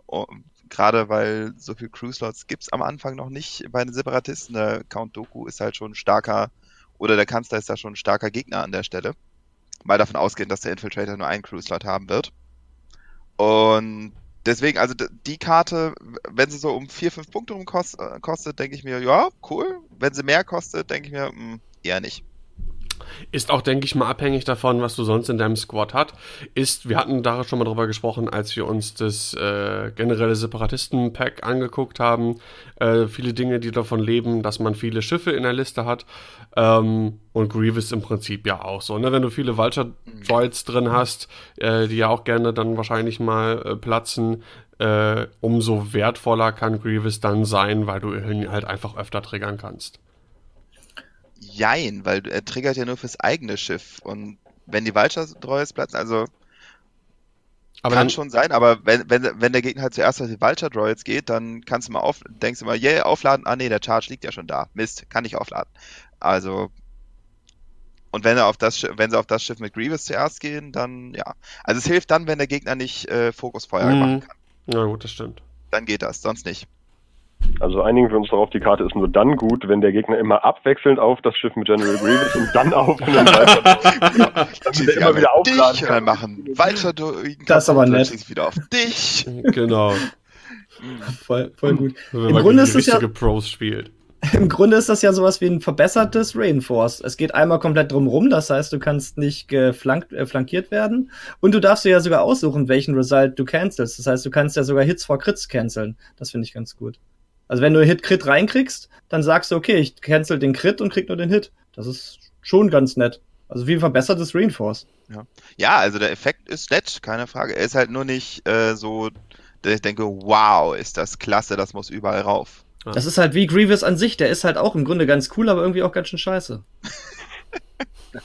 Oh, Gerade weil so viel Crew-Slots gibt es am Anfang noch nicht bei den Separatisten. Der Count Doku ist halt schon ein starker, oder der Kanzler ist da schon ein starker Gegner an der Stelle. Mal davon ausgehen, dass der Infiltrator nur einen Crew-Slot haben wird. Und deswegen, also die Karte, wenn sie so um 4, 5 Punkte rum äh, kostet, denke ich mir, ja, cool. Wenn sie mehr kostet, denke ich mir, mh, eher nicht. Ist auch, denke ich mal, abhängig davon, was du sonst in deinem Squad hat. Ist, wir hatten da schon mal drüber gesprochen, als wir uns das äh, generelle Separatisten-Pack angeguckt haben. Äh, viele Dinge, die davon leben, dass man viele Schiffe in der Liste hat. Ähm, und Grievous im Prinzip ja auch so. Ne? Wenn du viele Vulture-Droids drin hast, äh, die ja auch gerne dann wahrscheinlich mal äh, platzen, äh, umso wertvoller kann Grievous dann sein, weil du ihn halt einfach öfter triggern kannst. Jein, weil er triggert ja nur fürs eigene Schiff. Und wenn die Vulture-Droids platzen, also Aber kann dann, schon sein, aber wenn, wenn, wenn der Gegner halt zuerst auf die Vulture-Droids geht, dann kannst du mal auf, denkst du mal, yeah, aufladen, ah nee, der Charge liegt ja schon da. Mist, kann ich aufladen. Also Und wenn, er auf das, Schiff- wenn sie auf das Schiff mit Grievous zuerst gehen, dann ja. Also es hilft dann, wenn der Gegner nicht äh, Fokusfeuer Mhm. machen kann. Na gut, das stimmt. Dann geht das, sonst nicht. Also einigen wir uns darauf, die Karte ist nur dann gut, wenn der Gegner immer abwechselnd auf das Schiff mit General Grievous und dann auf einen weiter. Schießt der immer wieder aufladen dich, kann. dann machen weiter durch. Das ist aber nett. Wieder auf dich. Genau. Voll, voll gut. Wenn Im Grunde ist es ja- Pros spielt. Im Grunde ist das ja sowas wie ein verbessertes Rainforce. Es geht einmal komplett drumrum, das heißt, du kannst nicht geflankt, äh, flankiert werden. Und du darfst dir ja sogar aussuchen, welchen Result du cancelst. Das heißt, du kannst ja sogar Hits vor Crits canceln. Das finde ich ganz gut. Also wenn du Hit-Crit reinkriegst, dann sagst du, okay, ich cancel den Crit und krieg nur den Hit. Das ist schon ganz nett. Also wie ein verbessertes Rainforce. Ja, also der Effekt ist nett, keine Frage. Er ist halt nur nicht äh, so, dass ich denke, wow, ist das klasse, das muss überall rauf. Das ist halt wie Grievous an sich. Der ist halt auch im Grunde ganz cool, aber irgendwie auch ganz schön scheiße.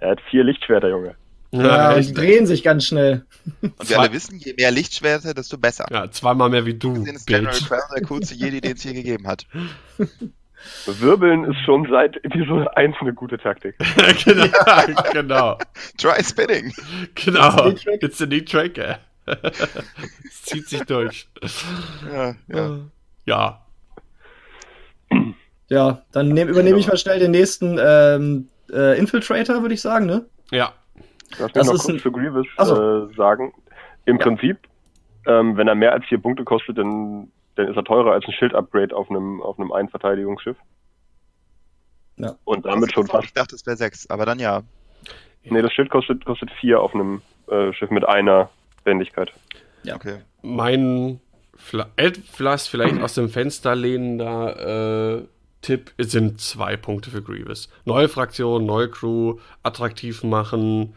Er hat vier Lichtschwerter, Junge. Ja, die drehen sich ganz schnell. Und wir alle wissen, je mehr Lichtschwerter, desto besser. Ja, zweimal mehr wie du, Gesehen ist General. Crown der coolste Jedi, den es je gegeben hat. Wirbeln ist schon seit Episode 1 eine gute Taktik. genau, genau, Try Spinning. genau. It's a neat track. It's a neat tracker. Es zieht sich durch. Ja, ja. Ja. Ja, dann nehm, übernehme ich mal schnell den nächsten ähm, äh, Infiltrator, würde ich sagen, ne? Ja. Lass mich Das noch ist kurz ein- zu Grievous so. äh, sagen. Im Ja. Prinzip, ähm, wenn er mehr als vier Punkte kostet, dann, dann ist er teurer als ein Schild-Upgrade auf einem, auf einem Einverteidigungsschiff. Ja. Und damit schon fast. Ich dachte, es wäre sechs, aber dann ja. Nee, das Schild kostet, kostet vier auf einem äh, Schiff mit einer Wendigkeit. Ja. Okay. Mein Fla etwas vielleicht aus dem Fenster lehnender äh, Tipp sind zwei Punkte für Grievous. Neue Fraktion, neue Crew, attraktiv machen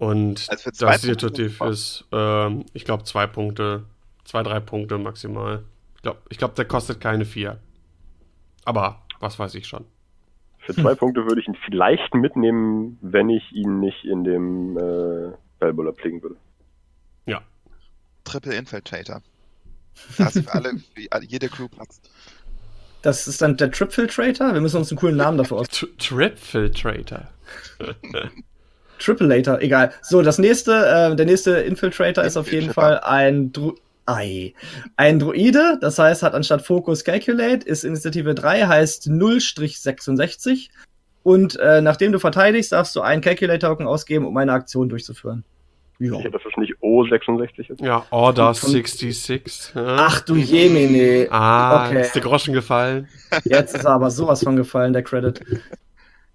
und Also das Punkte situativ ist, ähm, ich glaube, zwei Punkte, zwei, drei Punkte maximal. Ich glaube, ich glaub, der kostet keine vier. Aber was weiß ich schon. Für zwei Punkte würde ich ihn vielleicht mitnehmen, wenn ich ihn nicht in dem äh, Bellbuller pflegen würde. Ja. Triple Infiltrator. Da hast du für alle, jede Crew Platz. Das ist dann der Tripfiltrator. Wir müssen uns einen coolen Namen dafür aus. Trip Filtrator. Triplator, egal. So, das nächste, äh, der nächste Infiltrator ist auf jeden. Fall ein Dru Ei. Ein Druide, das heißt, hat anstatt Focus Calculate, ist Initiative 3, heißt 0-66. Und äh, nachdem du verteidigst, darfst du einen Calculate-Token ausgeben, um eine Aktion durchzuführen. Ja. Sicher, dass es nicht O66 ist. Ja, Order Von- 66. Ja. Ach du Jemine. Ah, okay. ist der Groschen gefallen? Jetzt ist er aber sowas von gefallen, der Credit.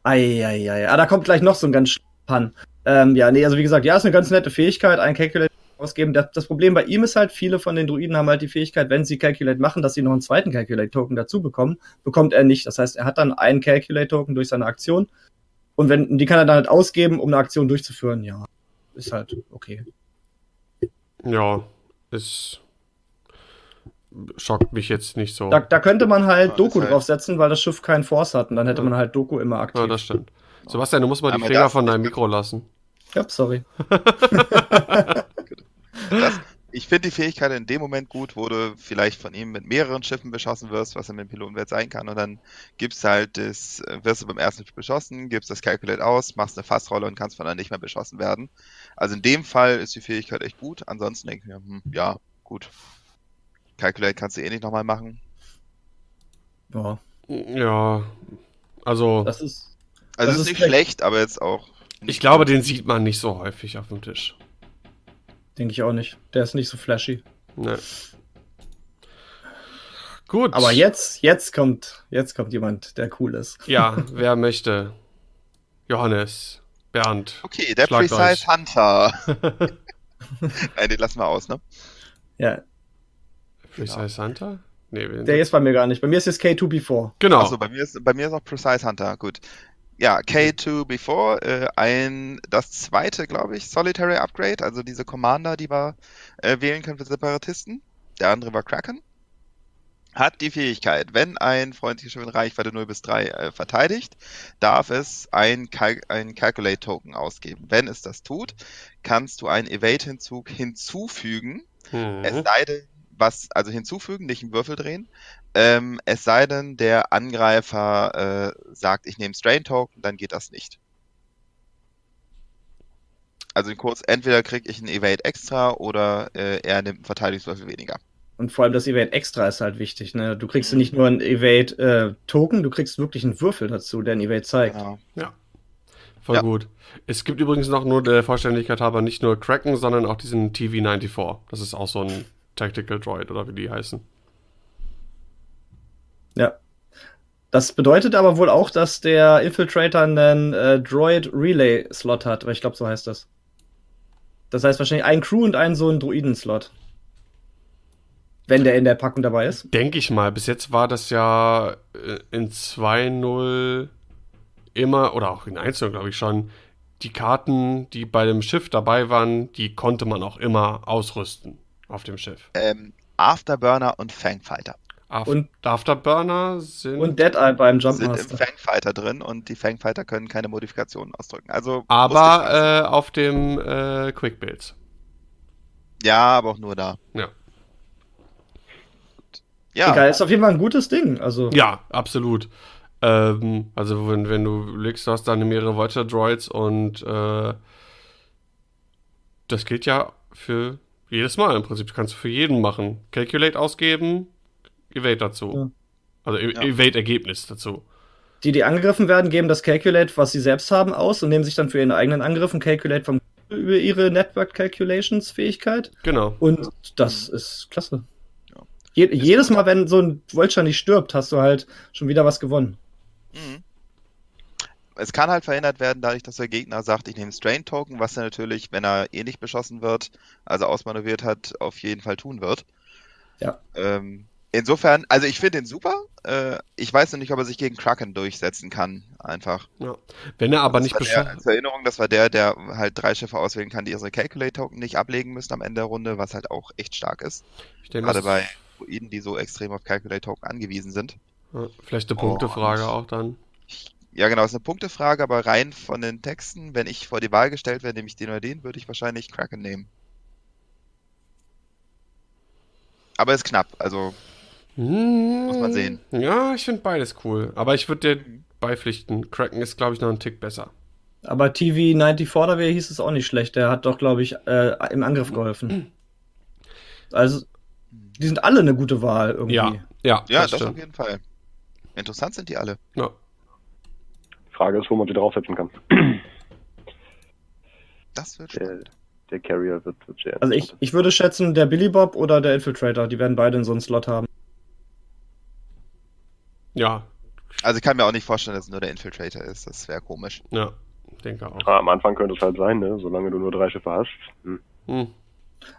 Eieiei. Ah, da kommt gleich noch so ein ganz Pan. Ähm, ja, nee, also wie gesagt, ja, ist eine ganz nette Fähigkeit, ein Calculate ausgeben. Das, das Problem bei ihm ist halt, viele von den Druiden haben halt die Fähigkeit, wenn sie Calculate machen, dass sie noch einen zweiten Calculate-Token dazu bekommen. Bekommt er nicht. Das heißt, er hat dann einen Calculate-Token durch seine Aktion. Und wenn, die kann er dann halt ausgeben, um eine Aktion durchzuführen. Ja, ist halt okay. Ja, es schockt mich jetzt nicht so. Da, da könnte man halt Ja, Doku ist halt- draufsetzen, weil das Schiff keinen Force hat. Und dann hätte Ja. man halt Doku immer aktiv. Ja, das stimmt. Sebastian, du musst mal die Aber Finger das- von deinem Mikro lassen. ja, sorry. Das, ich finde die Fähigkeit in dem Moment gut, wo du vielleicht von ihm mit mehreren Schiffen beschossen wirst, was er mit dem Pilotenwert sein kann, und dann gibst halt das, äh, wirst du beim ersten Schiff beschossen, gibst das Calculate aus, machst eine Fassrolle und kannst von dann nicht mehr beschossen werden. Also in dem Fall ist die Fähigkeit echt gut. Ansonsten denke ich mir, hm, ja, gut. Calculate kannst du eh nicht nochmal machen. Ja, Ja, also das ist. Also Das ist nicht schlecht. aber jetzt auch. ich glaube, den sieht man nicht so häufig auf dem Tisch. Denke ich auch nicht. Der ist nicht so flashy. Ne. Gut. Aber jetzt, jetzt kommt, jetzt kommt jemand, der cool ist. Ja, wer möchte? Johannes, Bernd. Okay, der Precise euch. Hunter. Nein, den lassen wir aus, ne? Ja, Precise Hunter? Nee, der ist bei mir gar nicht. Bei mir ist jetzt K2B4. genau. Achso, bei mir ist bei mir ist noch Precise Hunter, gut. Ja, K2 Before, äh, ein das zweite, glaube ich, Solitary Upgrade, also diese Commander, die wir äh, wählen können für Separatisten. Der andere war Kraken. Hat die Fähigkeit, wenn ein freundliches Schiff in Reichweite 0 bis 3 äh, verteidigt, darf es ein, Cal ein Calculate-Token ausgeben. Wenn es das tut, kannst du einen Evade-Hinzug hinzufügen, Mhm. es sei denn, was, also hinzufügen, nicht einen Würfel drehen. Ähm, es sei denn, der Angreifer äh, sagt, ich nehme Strain Token, dann geht das nicht. Also kurz, entweder kriege ich einen Evade extra oder äh, er nimmt einen Verteidigungswürfel weniger. Und vor allem das Evade extra ist halt wichtig. Ne? Du kriegst ja nicht nur ein Evade-Token, du kriegst wirklich einen Würfel dazu, der ein Evade zeigt. Genau. Voll Ja. gut. Es gibt übrigens noch nur der Vollständigkeit halber nicht nur Kraken, sondern auch diesen TV94. Das ist auch so ein Tactical Droid oder wie die heißen. Ja. Das bedeutet aber wohl auch, dass der Infiltrator einen äh, Droid Relay Slot hat, weil ich glaube, so heißt das. Das heißt wahrscheinlich ein Crew und einen so einen Druiden-Slot. Wenn der in der Packung dabei ist. Denke ich mal. Bis jetzt war das ja äh, in 2.0 immer, oder auch in 1.0 glaube ich schon, die Karten, die bei dem Schiff dabei waren, die konnte man auch immer ausrüsten auf dem Schiff. Ähm, Afterburner und Fangfighter Af Und- Afterburner sind. Und Dead Eye beim sind im. Fangfighter drin und die Fangfighter können keine Modifikationen ausdrücken. Also aber äh, auf dem äh, Quick Builds. ja, aber auch nur da. Ja. Ja, Egal, ist auf jeden Fall ein gutes Ding. Also, Ja, absolut. Ähm, also wenn, wenn du legst, du hast dann mehrere Voyager Droids und äh, das gilt ja für jedes Mal im Prinzip. Kannst du für jeden machen. Calculate ausgeben, Evade dazu. Ja. Also e Ja. Evade-Ergebnis dazu. die, die angegriffen werden, geben das Calculate, was sie selbst haben, aus und nehmen sich dann für ihren eigenen Angriff ein Calculate vom über ihre Network Calculations Fähigkeit. Genau. Und das ist klasse. Ja. Je jedes Mal, wenn so ein Vulture nicht stirbt, hast du halt schon wieder was gewonnen. Mhm. Es kann halt verhindert werden, dadurch, dass der Gegner sagt, ich nehme Strain Token, was er natürlich, wenn er eh nicht beschossen wird, also ausmanövriert hat, auf jeden Fall tun wird. Ja. Ähm, insofern, also ich finde ihn super. Äh, ich weiß noch nicht, ob er sich gegen Kraken durchsetzen kann, einfach. Ja. Wenn er aber nicht der. Zur Erinnerung, das war der, der halt drei Schiffe auswählen kann, die ihre Calculate Token nicht ablegen müssen am Ende der Runde, was halt auch echt stark ist. Ich denke, Gerade bei Druiden, die so extrem auf Calculate Token angewiesen sind. ja, vielleicht eine Oh, Punktefrage und- auch dann. Ja, genau, ist eine Punktefrage, aber rein von den Texten, wenn ich vor die Wahl gestellt wäre, nehme ich den oder den, würde ich wahrscheinlich Kraken nehmen. Aber ist knapp, also Muss man sehen. Ja, ich finde beides cool. Aber ich würde dir beipflichten. Kraken ist, glaube ich, noch ein Tick besser. Aber TV94 oder hieß es auch nicht schlecht. Der hat doch, glaube ich, äh, im Angriff geholfen. Also, die sind alle eine gute Wahl irgendwie. Ja, ja, ja, das, das, auf jeden Fall. Interessant sind die alle. Ja. Frage ist, wo man sie draufsetzen kann. Das wird Der, der Carrier wird, wird sehr Also ich, ich würde schätzen, der Billy Bob oder der Infiltrator, die werden beide in so einen Slot haben. Ja, Also ich kann mir auch nicht vorstellen, dass es nur der Infiltrator ist. Das wäre komisch. ja, denke auch. Ah, am Anfang könnte es halt sein, ne? Solange du nur drei Schiffe hast. Hm. Hm.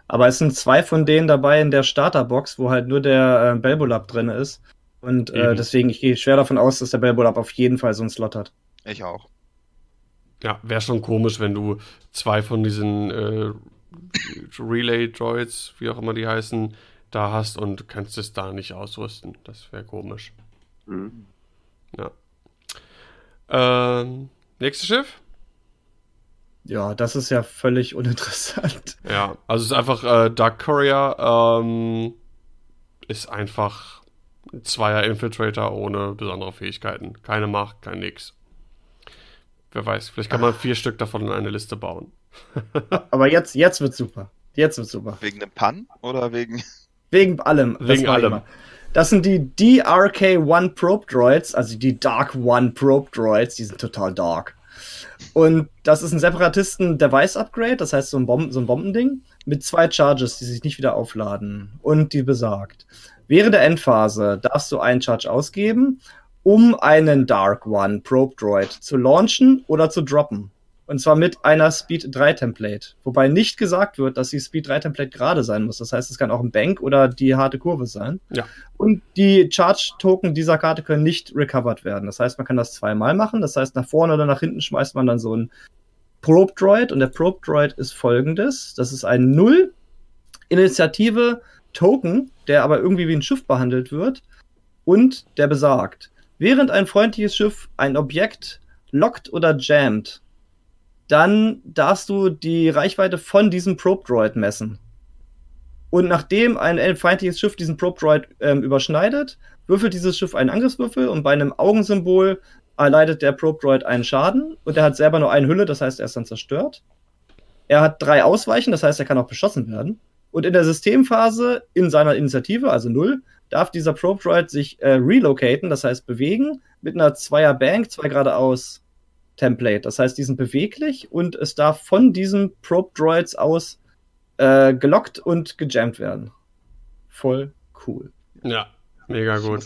Aber es sind zwei von denen dabei in der Starterbox, wo halt nur der äh, Belbolab drin ist. Und äh, Eben. deswegen, ich gehe schwer davon aus, dass der Belbolab auf jeden Fall so einen Slot hat. Ich auch. Ja, wäre schon komisch, wenn du zwei von diesen äh, Relay-Droids, wie auch immer die heißen, da hast und kannst es da nicht ausrüsten. Das wäre komisch. Hm. Ja. Ähm, nächstes Schiff? Ja, das ist ja völlig uninteressant. Ja, also es ist einfach äh, Dark Courier, ähm, ist einfach ein Zweier Infiltrator ohne besondere Fähigkeiten. Keine Macht, kein nix. Wer weiß, vielleicht kann man vier Stück davon in eine Liste bauen. Aber jetzt, jetzt wird's super. Jetzt wird's super. Wegen dem Pan oder wegen. Wegen allem. Wegen allem. immer. Das sind die DRK-1 Probe Droids, also die Dark One Probe Droids, die sind total dark. Und das ist ein Separatisten-Device-Upgrade, das heißt so ein, Bomben, so ein Bombending, mit zwei Charges, die sich nicht wieder aufladen. Und die besagt, während der Endphase darfst du einen Charge ausgeben, um einen Dark One Probe Droid zu launchen oder zu droppen. Und zwar mit einer Speed 3 Template. Wobei nicht gesagt wird, dass die Speed 3 Template gerade sein muss. Das heißt, es kann auch ein Bank oder die harte Kurve sein. Ja. Und die Charge-Token dieser Karte können nicht recovered werden. Das heißt, man kann das zweimal machen. Das heißt, nach vorne oder nach hinten schmeißt man dann so ein Probe Droid. Und der Probe Droid ist folgendes. Das ist ein Null Initiative Token, der aber irgendwie wie ein Schiff behandelt wird. Und der besagt, während ein freundliches Schiff ein Objekt lockt oder jammt, dann darfst du die Reichweite von diesem Probe Droid messen. Und nachdem ein feindliches Schiff diesen Probe Droid ähm, überschneidet, würfelt dieses Schiff einen Angriffswürfel und bei einem Augensymbol erleidet der Probe Droid einen Schaden und er hat selber nur eine Hülle, das heißt, er ist dann zerstört. Er hat drei Ausweichen, das heißt, er kann auch beschossen werden. Und in der Systemphase in seiner Initiative, also null, darf dieser Probe Droid sich äh, relocaten, das heißt bewegen, mit einer Zweier Bank, zwei geradeaus Template. Das heißt, die sind beweglich und es darf von diesen Probe Droids aus äh, gelockt und gejammt werden. Voll cool. Ja, mega gut.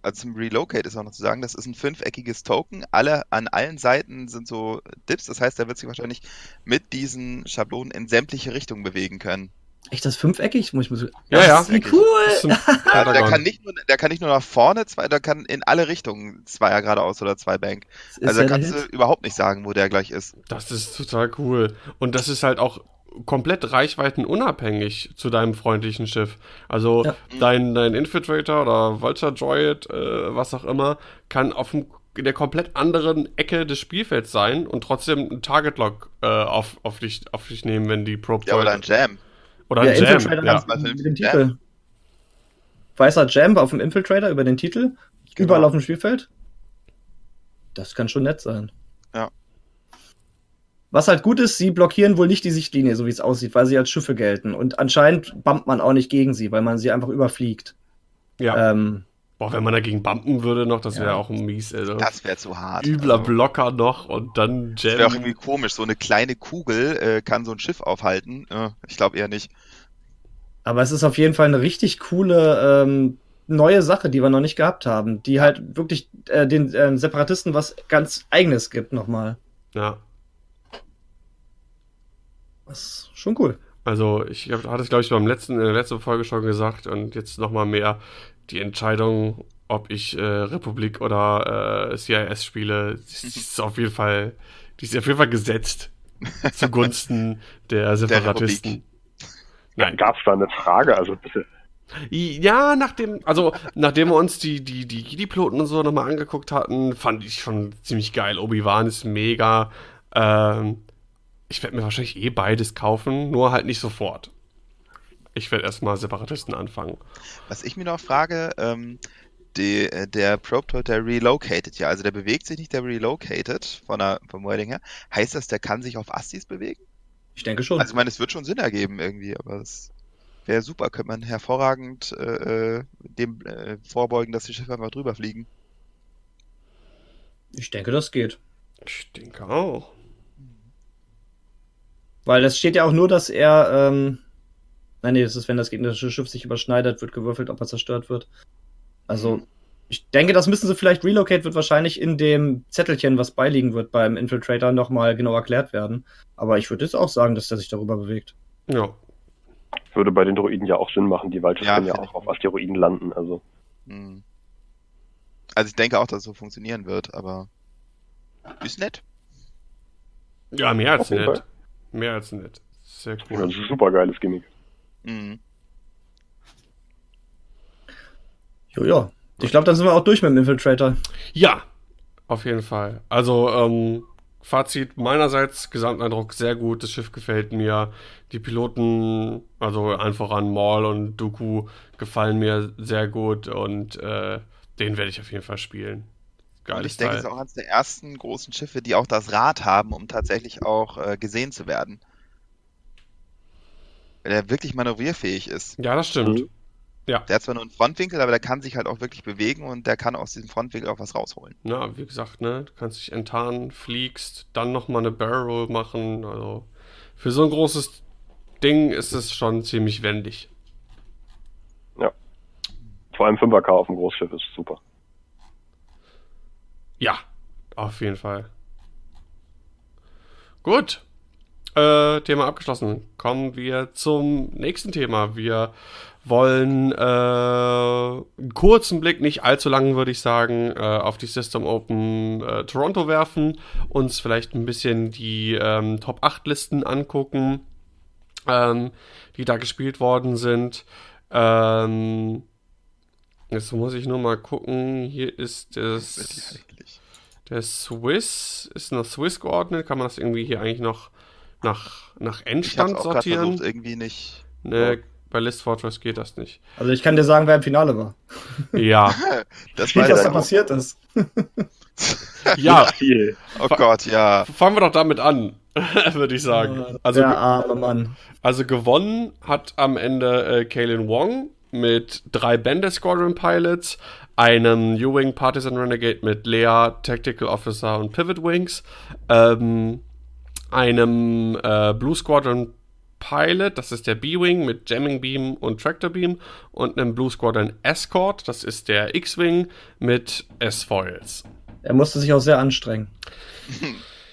Also zum Relocate ist auch noch zu sagen, das ist ein fünfeckiges Token. Alle, an allen Seiten sind so Dips, das heißt, er wird sich wahrscheinlich mit diesen Schablonen in sämtliche Richtungen bewegen können. Echt das fünfeckig? Muss ich muss, Ja, ja. Wie cool! Ja, der, kann nicht nur, der kann nicht nur nach vorne, zwei, der kann in alle Richtungen Zweier geradeaus oder zwei Bank. Also da kannst du überhaupt nicht sagen, wo der gleich ist. Das ist total cool. Und das ist halt auch komplett reichweitenunabhängig zu deinem freundlichen Schiff. Also Ja. dein, dein Infiltrator oder Vulture Droid, äh, was auch immer, kann auf dem, in der komplett anderen Ecke des Spielfelds sein und trotzdem einen Target Lock äh, auf, auf, dich, auf dich nehmen, wenn die Probe Ja, oder ein Jam. Oder Ja, ein Jam. Infiltrator Ja. hat Ja. mit dem. Titel. Weißer Jam auf dem Infiltrator über den Titel. Genau. Überall auf dem Spielfeld. Das kann schon nett sein. Ja. Was halt gut ist, sie blockieren wohl nicht die Sichtlinie, so wie es aussieht, weil sie als Schiffe gelten. Und anscheinend bumpt man auch nicht gegen sie, weil man sie einfach überfliegt. ja. Ähm, Boah, wenn man dagegen bumpen würde noch, das wäre Ja. auch mies. Also. Das wäre zu hart. Übler Also, Blocker noch und dann Das wäre auch Jam. irgendwie komisch. So eine kleine Kugel äh, kann so ein Schiff aufhalten. Äh, ich glaube eher nicht. aber es ist auf jeden Fall eine richtig coole ähm, neue Sache, die wir noch nicht gehabt haben, die halt wirklich äh, den ähm, Separatisten was ganz Eigenes gibt nochmal. Ja. Das ist schon cool. Also ich hatte es, glaube ich, beim letzten, in der letzten Folge schon gesagt und jetzt nochmal mehr die Entscheidung, ob ich äh, Republik oder äh, CIS spiele, die ist auf jeden Fall, die ist auf jeden Fall gesetzt zugunsten der Separatisten. Nein. Gab es da eine Frage? Also bitte. Ja, nachdem, also nachdem wir uns die, die, die Jedi-Piloten und so nochmal angeguckt hatten, fand ich schon ziemlich geil. Obi-Wan ist mega. Ähm, ich werde mir wahrscheinlich eh beides kaufen, nur halt nicht sofort. Ich werde erstmal Separatisten anfangen. Was ich mir noch frage, ähm, die, äh, der Probe der relocated ja, also der bewegt sich nicht, der relocated von der, vom Wording her. Heißt das, der kann sich auf Astis bewegen? Ich denke schon. Also ich meine, es wird schon Sinn ergeben irgendwie, aber es wäre super, könnte man hervorragend äh, äh, dem äh, vorbeugen, dass die Schiffe einfach drüber fliegen. ich denke, das geht. Ich denke auch. Weil das steht ja auch nur, dass er, ähm, nein, nee, das ist, wenn das gegnerische Schiff sich überschneidet, wird gewürfelt, ob er zerstört wird. Also, ich denke, das müssen sie vielleicht, Relocate wird wahrscheinlich in dem Zettelchen, was beiliegen wird beim Infiltrator, nochmal genau erklärt werden. Aber ich würde jetzt auch sagen, dass der sich darüber bewegt. Ja. Würde bei den Droiden ja auch Sinn machen. Die Waldschiffe Ja, können ja auch auf Asteroiden landen. Also Hm. Also ich denke auch, dass es so funktionieren wird, aber ist nett. Ja, mehr als nett. Fall. Mehr als nett. Sehr ja, cool. das ist ein super geiles Gimmick. Mhm. Jojo. Ich glaube, dann sind wir auch durch mit dem Infiltrator. Ja, auf jeden Fall. Also, ähm, Fazit meinerseits, Gesamteindruck sehr gut, das Schiff gefällt mir. Die Piloten, also einfach an Maul und Dooku, gefallen mir sehr gut und äh, den werde ich auf jeden Fall spielen. Und Geiles ich denke, es ist auch eines der ersten großen Schiffe, die auch das Rad haben, um tatsächlich auch äh, gesehen zu werden. Weil er wirklich manövrierfähig ist. Ja, das stimmt. Mhm. Ja, Der hat zwar nur einen Frontwinkel, aber der kann sich halt auch wirklich bewegen und der kann aus diesem Frontwinkel auch was rausholen. na, wie gesagt, ne, du kannst dich enttarnen, fliegst, dann nochmal eine Barrel machen. Also, für so ein großes Ding ist es schon ziemlich wendig. Vor allem 5er K auf dem Großschiff ist super. Ja, auf jeden Fall. Gut. Äh, Thema abgeschlossen. Kommen wir zum nächsten Thema. Wir wollen äh, einen kurzen Blick, nicht allzu lang, würde ich sagen, äh, auf die System Open äh, Toronto werfen, uns vielleicht ein bisschen die ähm, Top 8 Listen angucken, ähm, die da gespielt worden sind. Ähm, jetzt muss ich nur mal gucken. Hier ist das. Der Swiss ist nach Swiss geordnet. Kann man das irgendwie hier eigentlich noch nach, nach Ich Endstand auch gerade sortieren? versucht, irgendwie nicht. Ne, bei List Fortress geht das nicht. Also ich kann dir sagen, wer im Finale war. Ja, Das Nicht, weiß was ich da passiert ist. ja. Viel. Oh Gott, ja. Fangen wir doch damit an. würde ich sagen. Also, der arme Mann. also gewonnen hat am Ende äh, Kalen Wong mit drei Bandit Squadron Pilots, einem U-Wing Partisan Renegade mit Lea, Tactical Officer und Pivot Wings, ähm, einem äh, Blue Squadron Pilot, das ist der B-Wing mit Jamming Beam und Tractor Beam und einem Blue Squadron Escort, das ist der X-Wing mit S-Foils. Er musste sich auch sehr anstrengen.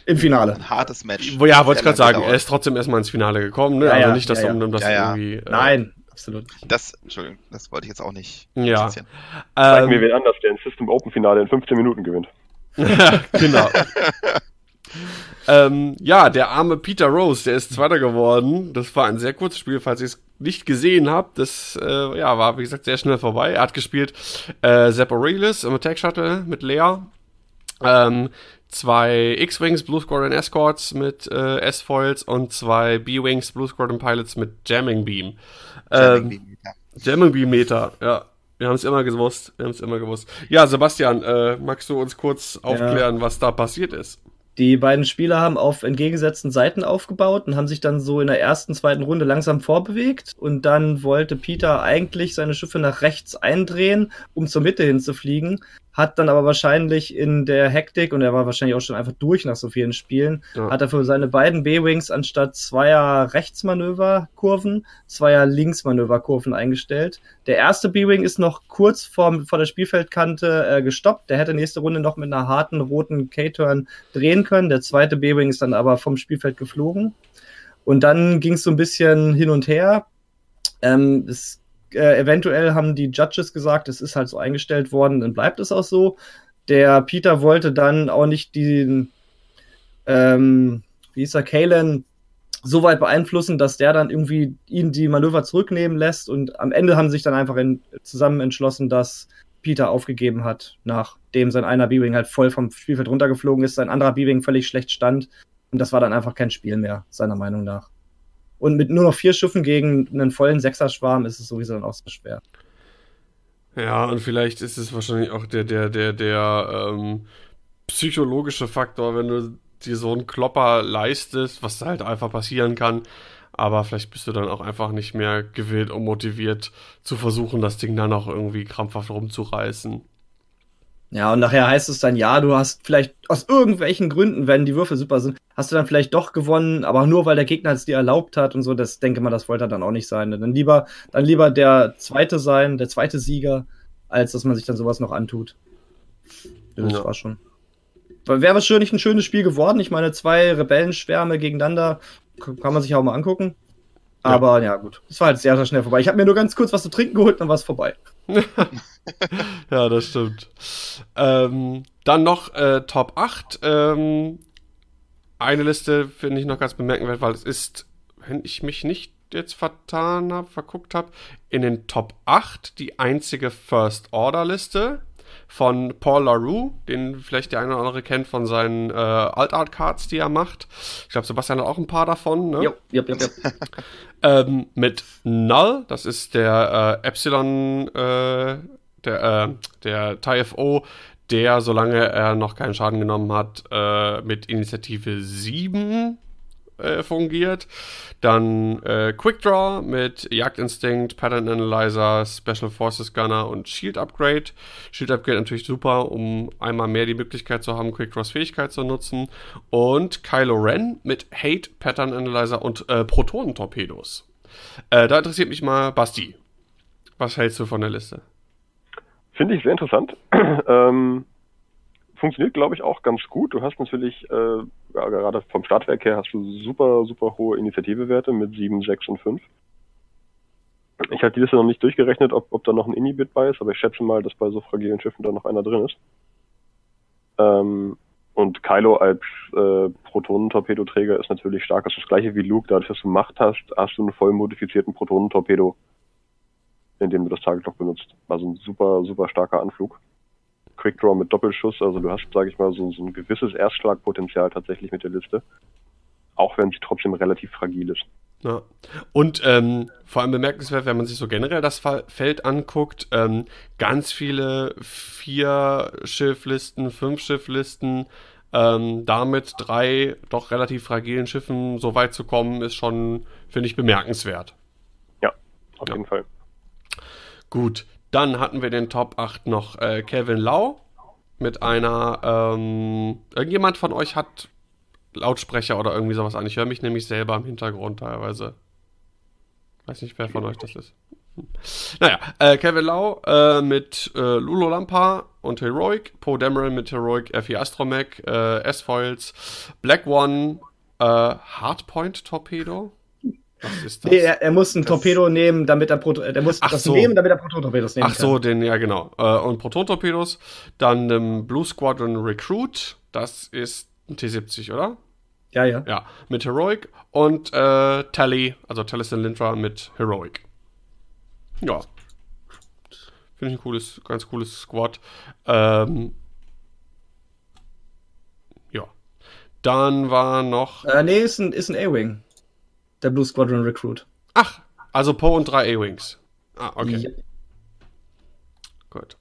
Im Finale. Ein hartes Match. Ja, wollte ich gerade sagen, er ist trotzdem erstmal ins Finale gekommen, ne? Ja, also ja, nicht, dass ja, ja. um das Ja, ja. irgendwie. Äh, Nein, absolut. Das, Entschuldigung, das wollte ich jetzt auch nicht. Ja. Ähm, mir wen anders, der ein System Open Finale in 15 Minuten gewinnt. genau. ähm, ja, der arme Peter Rose, der ist Zweiter geworden. Das war ein sehr kurzes Spiel, falls ihr es nicht gesehen habt. Das äh, ja, war, wie gesagt, sehr schnell vorbei. Er hat gespielt äh, Sepp Aurelius im Attack Shuttle mit Lea. Ähm, zwei X-Wings Blue Squadron Escorts mit äh, S-Foils und zwei B-Wings Blue Squadron Pilots mit Jamming Beam. Ähm, Jamming ja. Jamming Beam Meter, ja. Wir haben es immer gewusst. Wir haben es immer gewusst. Ja, Sebastian, äh, magst du uns kurz aufklären, was da passiert ist? Die beiden Spieler haben auf entgegengesetzten Seiten aufgebaut und haben sich dann so in der ersten, zweiten Runde langsam vorbewegt. Und dann wollte Peter eigentlich seine Schiffe nach rechts eindrehen, um zur Mitte hinzufliegen. Hat dann aber wahrscheinlich in der Hektik, und er war wahrscheinlich auch schon einfach durch nach so vielen Spielen, Ja. hat er für seine beiden B-Wings anstatt zweier Rechtsmanöverkurven, zweier Linksmanöverkurven eingestellt. Der erste B-Wing ist noch kurz vor, vor der Spielfeldkante äh, gestoppt. Der hätte nächste Runde noch mit einer harten roten K-Turn drehen können. Der zweite B-Wing ist dann aber vom Spielfeld geflogen. Und dann ging es so ein bisschen hin und her. Ähm, es, äh, eventuell haben die Judges gesagt, es ist halt so eingestellt worden, dann bleibt es auch so. Der Peter wollte dann auch nicht den, ähm, wie hieß er, Kalen so weit beeinflussen, dass der dann irgendwie ihn die Manöver zurücknehmen lässt. Und am Ende haben sich dann einfach in, zusammen entschlossen, dass Peter aufgegeben hat, nachdem sein einer B-Wing halt voll vom Spielfeld runtergeflogen ist, sein anderer B-Wing völlig schlecht stand. Und das war dann einfach kein Spiel mehr, seiner Meinung nach. Und mit nur noch vier Schiffen gegen einen vollen Sechser-Schwarm ist es sowieso dann auch so schwer. Ja, und vielleicht ist es wahrscheinlich auch der, der, der, der ähm, psychologische Faktor, wenn du dir so einen Klopper leistest, was halt einfach passieren kann. Aber vielleicht bist du dann auch einfach nicht mehr gewillt und motiviert zu versuchen, das Ding dann auch irgendwie krampfhaft rumzureißen. Ja, und nachher heißt es dann, ja, du hast vielleicht aus irgendwelchen Gründen, wenn die Würfel super sind, hast du dann vielleicht doch gewonnen, aber nur weil der Gegner es dir erlaubt hat und so, das denke mal, das wollte er dann auch nicht sein. Dann lieber, dann lieber der Zweite sein, der zweite Sieger, als dass man sich dann sowas noch antut. Das Ja. war schon. Wäre wahrscheinlich ein schönes Spiel geworden. Ich meine, zwei Rebellenschwärme gegeneinander kann man sich auch mal angucken. Aber ja, gut. Es war halt sehr, sehr schnell vorbei. Ich habe mir nur ganz kurz was zu trinken geholt, dann war es vorbei. Ja, das stimmt. Ähm, dann noch äh, Top 8. Ähm, eine Liste finde ich noch ganz bemerkenswert, weil es ist, wenn ich mich nicht jetzt vertan habe, verguckt habe, in den Top 8 die einzige First Order Liste von Paul LaRue, den vielleicht der eine oder andere kennt von seinen äh, Alt-Art Cards, die er macht. Ich glaube, Sebastian hat auch ein paar davon. Ne? Jo, jop, jop. Ähm, mit Null, das ist der äh, Epsilon, äh, der, äh, der TIFO, der, solange er noch keinen Schaden genommen hat, äh, mit Initiative 7 äh, fungiert. Dann äh, Quick Draw mit Jagdinstinct, Pattern Analyzer, Special Forces Gunner und Shield Upgrade. Shield Upgrade natürlich super, um einmal mehr die Möglichkeit zu haben, Quick Draws Fähigkeit zu nutzen. Und Kylo Ren mit Hate, Pattern Analyzer und äh, Protonentorpedos. Äh, da interessiert mich mal Basti. Was hältst du von der Liste? Finde ich sehr interessant. ähm, funktioniert, glaube ich, auch ganz gut. Du hast natürlich, äh, ja, gerade vom Startwerk her, hast du super, super hohe Initiativewerte mit 7, 6 und 5. Ich habe die Liste noch nicht durchgerechnet, ob, ob da noch ein Inhibit bei ist, aber ich schätze mal, dass bei so fragilen Schiffen da noch einer drin ist. Ähm, und Kylo als äh, Protonentorpedoträger ist natürlich stark. Das ist das gleiche wie Luke. Dadurch, dass du Macht hast, hast du einen voll modifizierten Protonentorpedo, indem du das Target Lock benutzt. Also ein super, super starker Anflug. Quickdraw mit Doppelschuss, also du hast, sage ich mal, so, so ein gewisses Erstschlagpotenzial tatsächlich mit der Liste. Auch wenn sie trotzdem relativ fragil ist. Ja. Und ähm, vor allem bemerkenswert, wenn man sich so generell das Feld anguckt, ähm, ganz viele vier Schifflisten, fünf Schifflisten, Ähm, damit drei doch relativ fragilen Schiffen so weit zu kommen, ist schon, finde ich, bemerkenswert. Ja, auf Ja. jeden Fall. Gut, dann hatten wir den Top 8 noch äh, Kevin Lau mit einer, ähm, irgendjemand von euch hat Lautsprecher oder irgendwie sowas an. Ich höre mich nämlich selber im Hintergrund teilweise. Weiß nicht, wer von euch das ist. Naja, äh, Kevin Lau äh, mit äh, Lulo Lampa und Heroic, Poe Dameron mit Heroic, F4 Astromech, äh, S-Foils, Black One, äh, Hardpoint Torpedo. Was ist das? Nee, er, er muss ein Das- Torpedo nehmen, damit er Proto er muss Ach das so. nehmen, damit er Proton-Torpedos nehmen Ach so, den, ja genau. Äh, und Proton-Torpedos. Dann ähm, Blue Squadron Recruit. Das ist ein T70, oder? kann. Ja, ja. Ja, mit Heroic. Und äh, Tally, also Taliesin Lintra mit Heroic. Ja. Finde ich ein cooles, ganz cooles Squad. Ähm, ja. Dann war noch. Äh, nee, ist ein, ist ein A-Wing. Der Blue Squadron Recruit. Ach, also Poe und drei A-Wings. Ah, okay. Ja. Gut.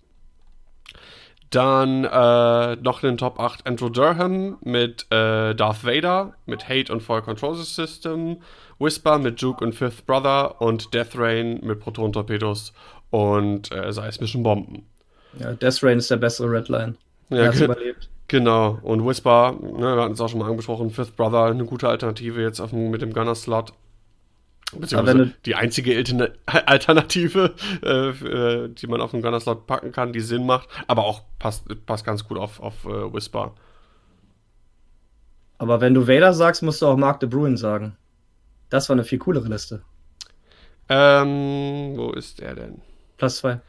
Dann äh, noch in den Top 8 Andrew Durham mit äh, Darth Vader, mit Hate und Fire Control System, Whisper mit Juke und Fifth Brother und Death Rain mit Proton-Torpedos und äh, seismischen Bomben. Ja, Death Rain ist der bessere Redline. Ja, er hat überlebt. Genau. Und Whisper, ne, wir hatten es auch schon mal angesprochen, Fifth Brother, eine gute Alternative jetzt auf dem, mit dem Gunner-Slot. Beziehungsweise du- die einzige Altern- Alternative, äh, äh, die man auf den Gunner-Slot packen kann, die Sinn macht, aber auch passt, passt ganz gut auf, auf äh, Whisper. Aber wenn du Vader sagst, musst du auch Mark de Bruin sagen. Das war eine viel coolere Liste. Ähm, wo ist der denn? Platz zwei.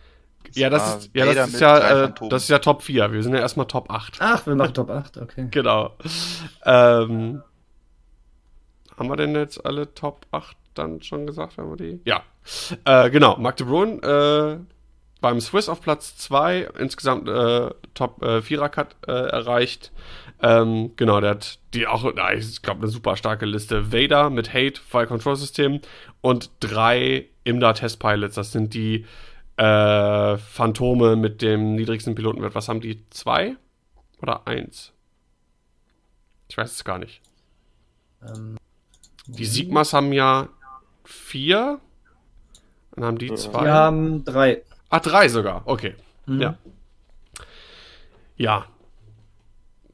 Ja, das ist, ja, das ist ja, äh, das ist ja Top 4. Wir sind ja erstmal Top 8. Ach, wir machen Top 8, okay. Genau. Ähm, haben wir denn jetzt alle Top 8 dann schon gesagt? Haben wir die? Ja. Äh, genau. Mark de Bruin äh, beim Swiss auf Platz 2, insgesamt äh, Top äh, 4er Cut äh, erreicht. Ähm, genau, der hat die auch, na, ich glaube, eine super starke Liste. Vader mit Hate, Fire Control System und drei Imda Test Pilots. Das sind die äh, Phantome mit dem niedrigsten Pilotenwert. Was haben die? Zwei oder eins? Ich weiß es gar nicht. Ähm, Die Sigmas haben ja vier. Dann haben die zwei. wir haben drei. Ah, drei sogar. Okay. Mhm. Ja. Ja.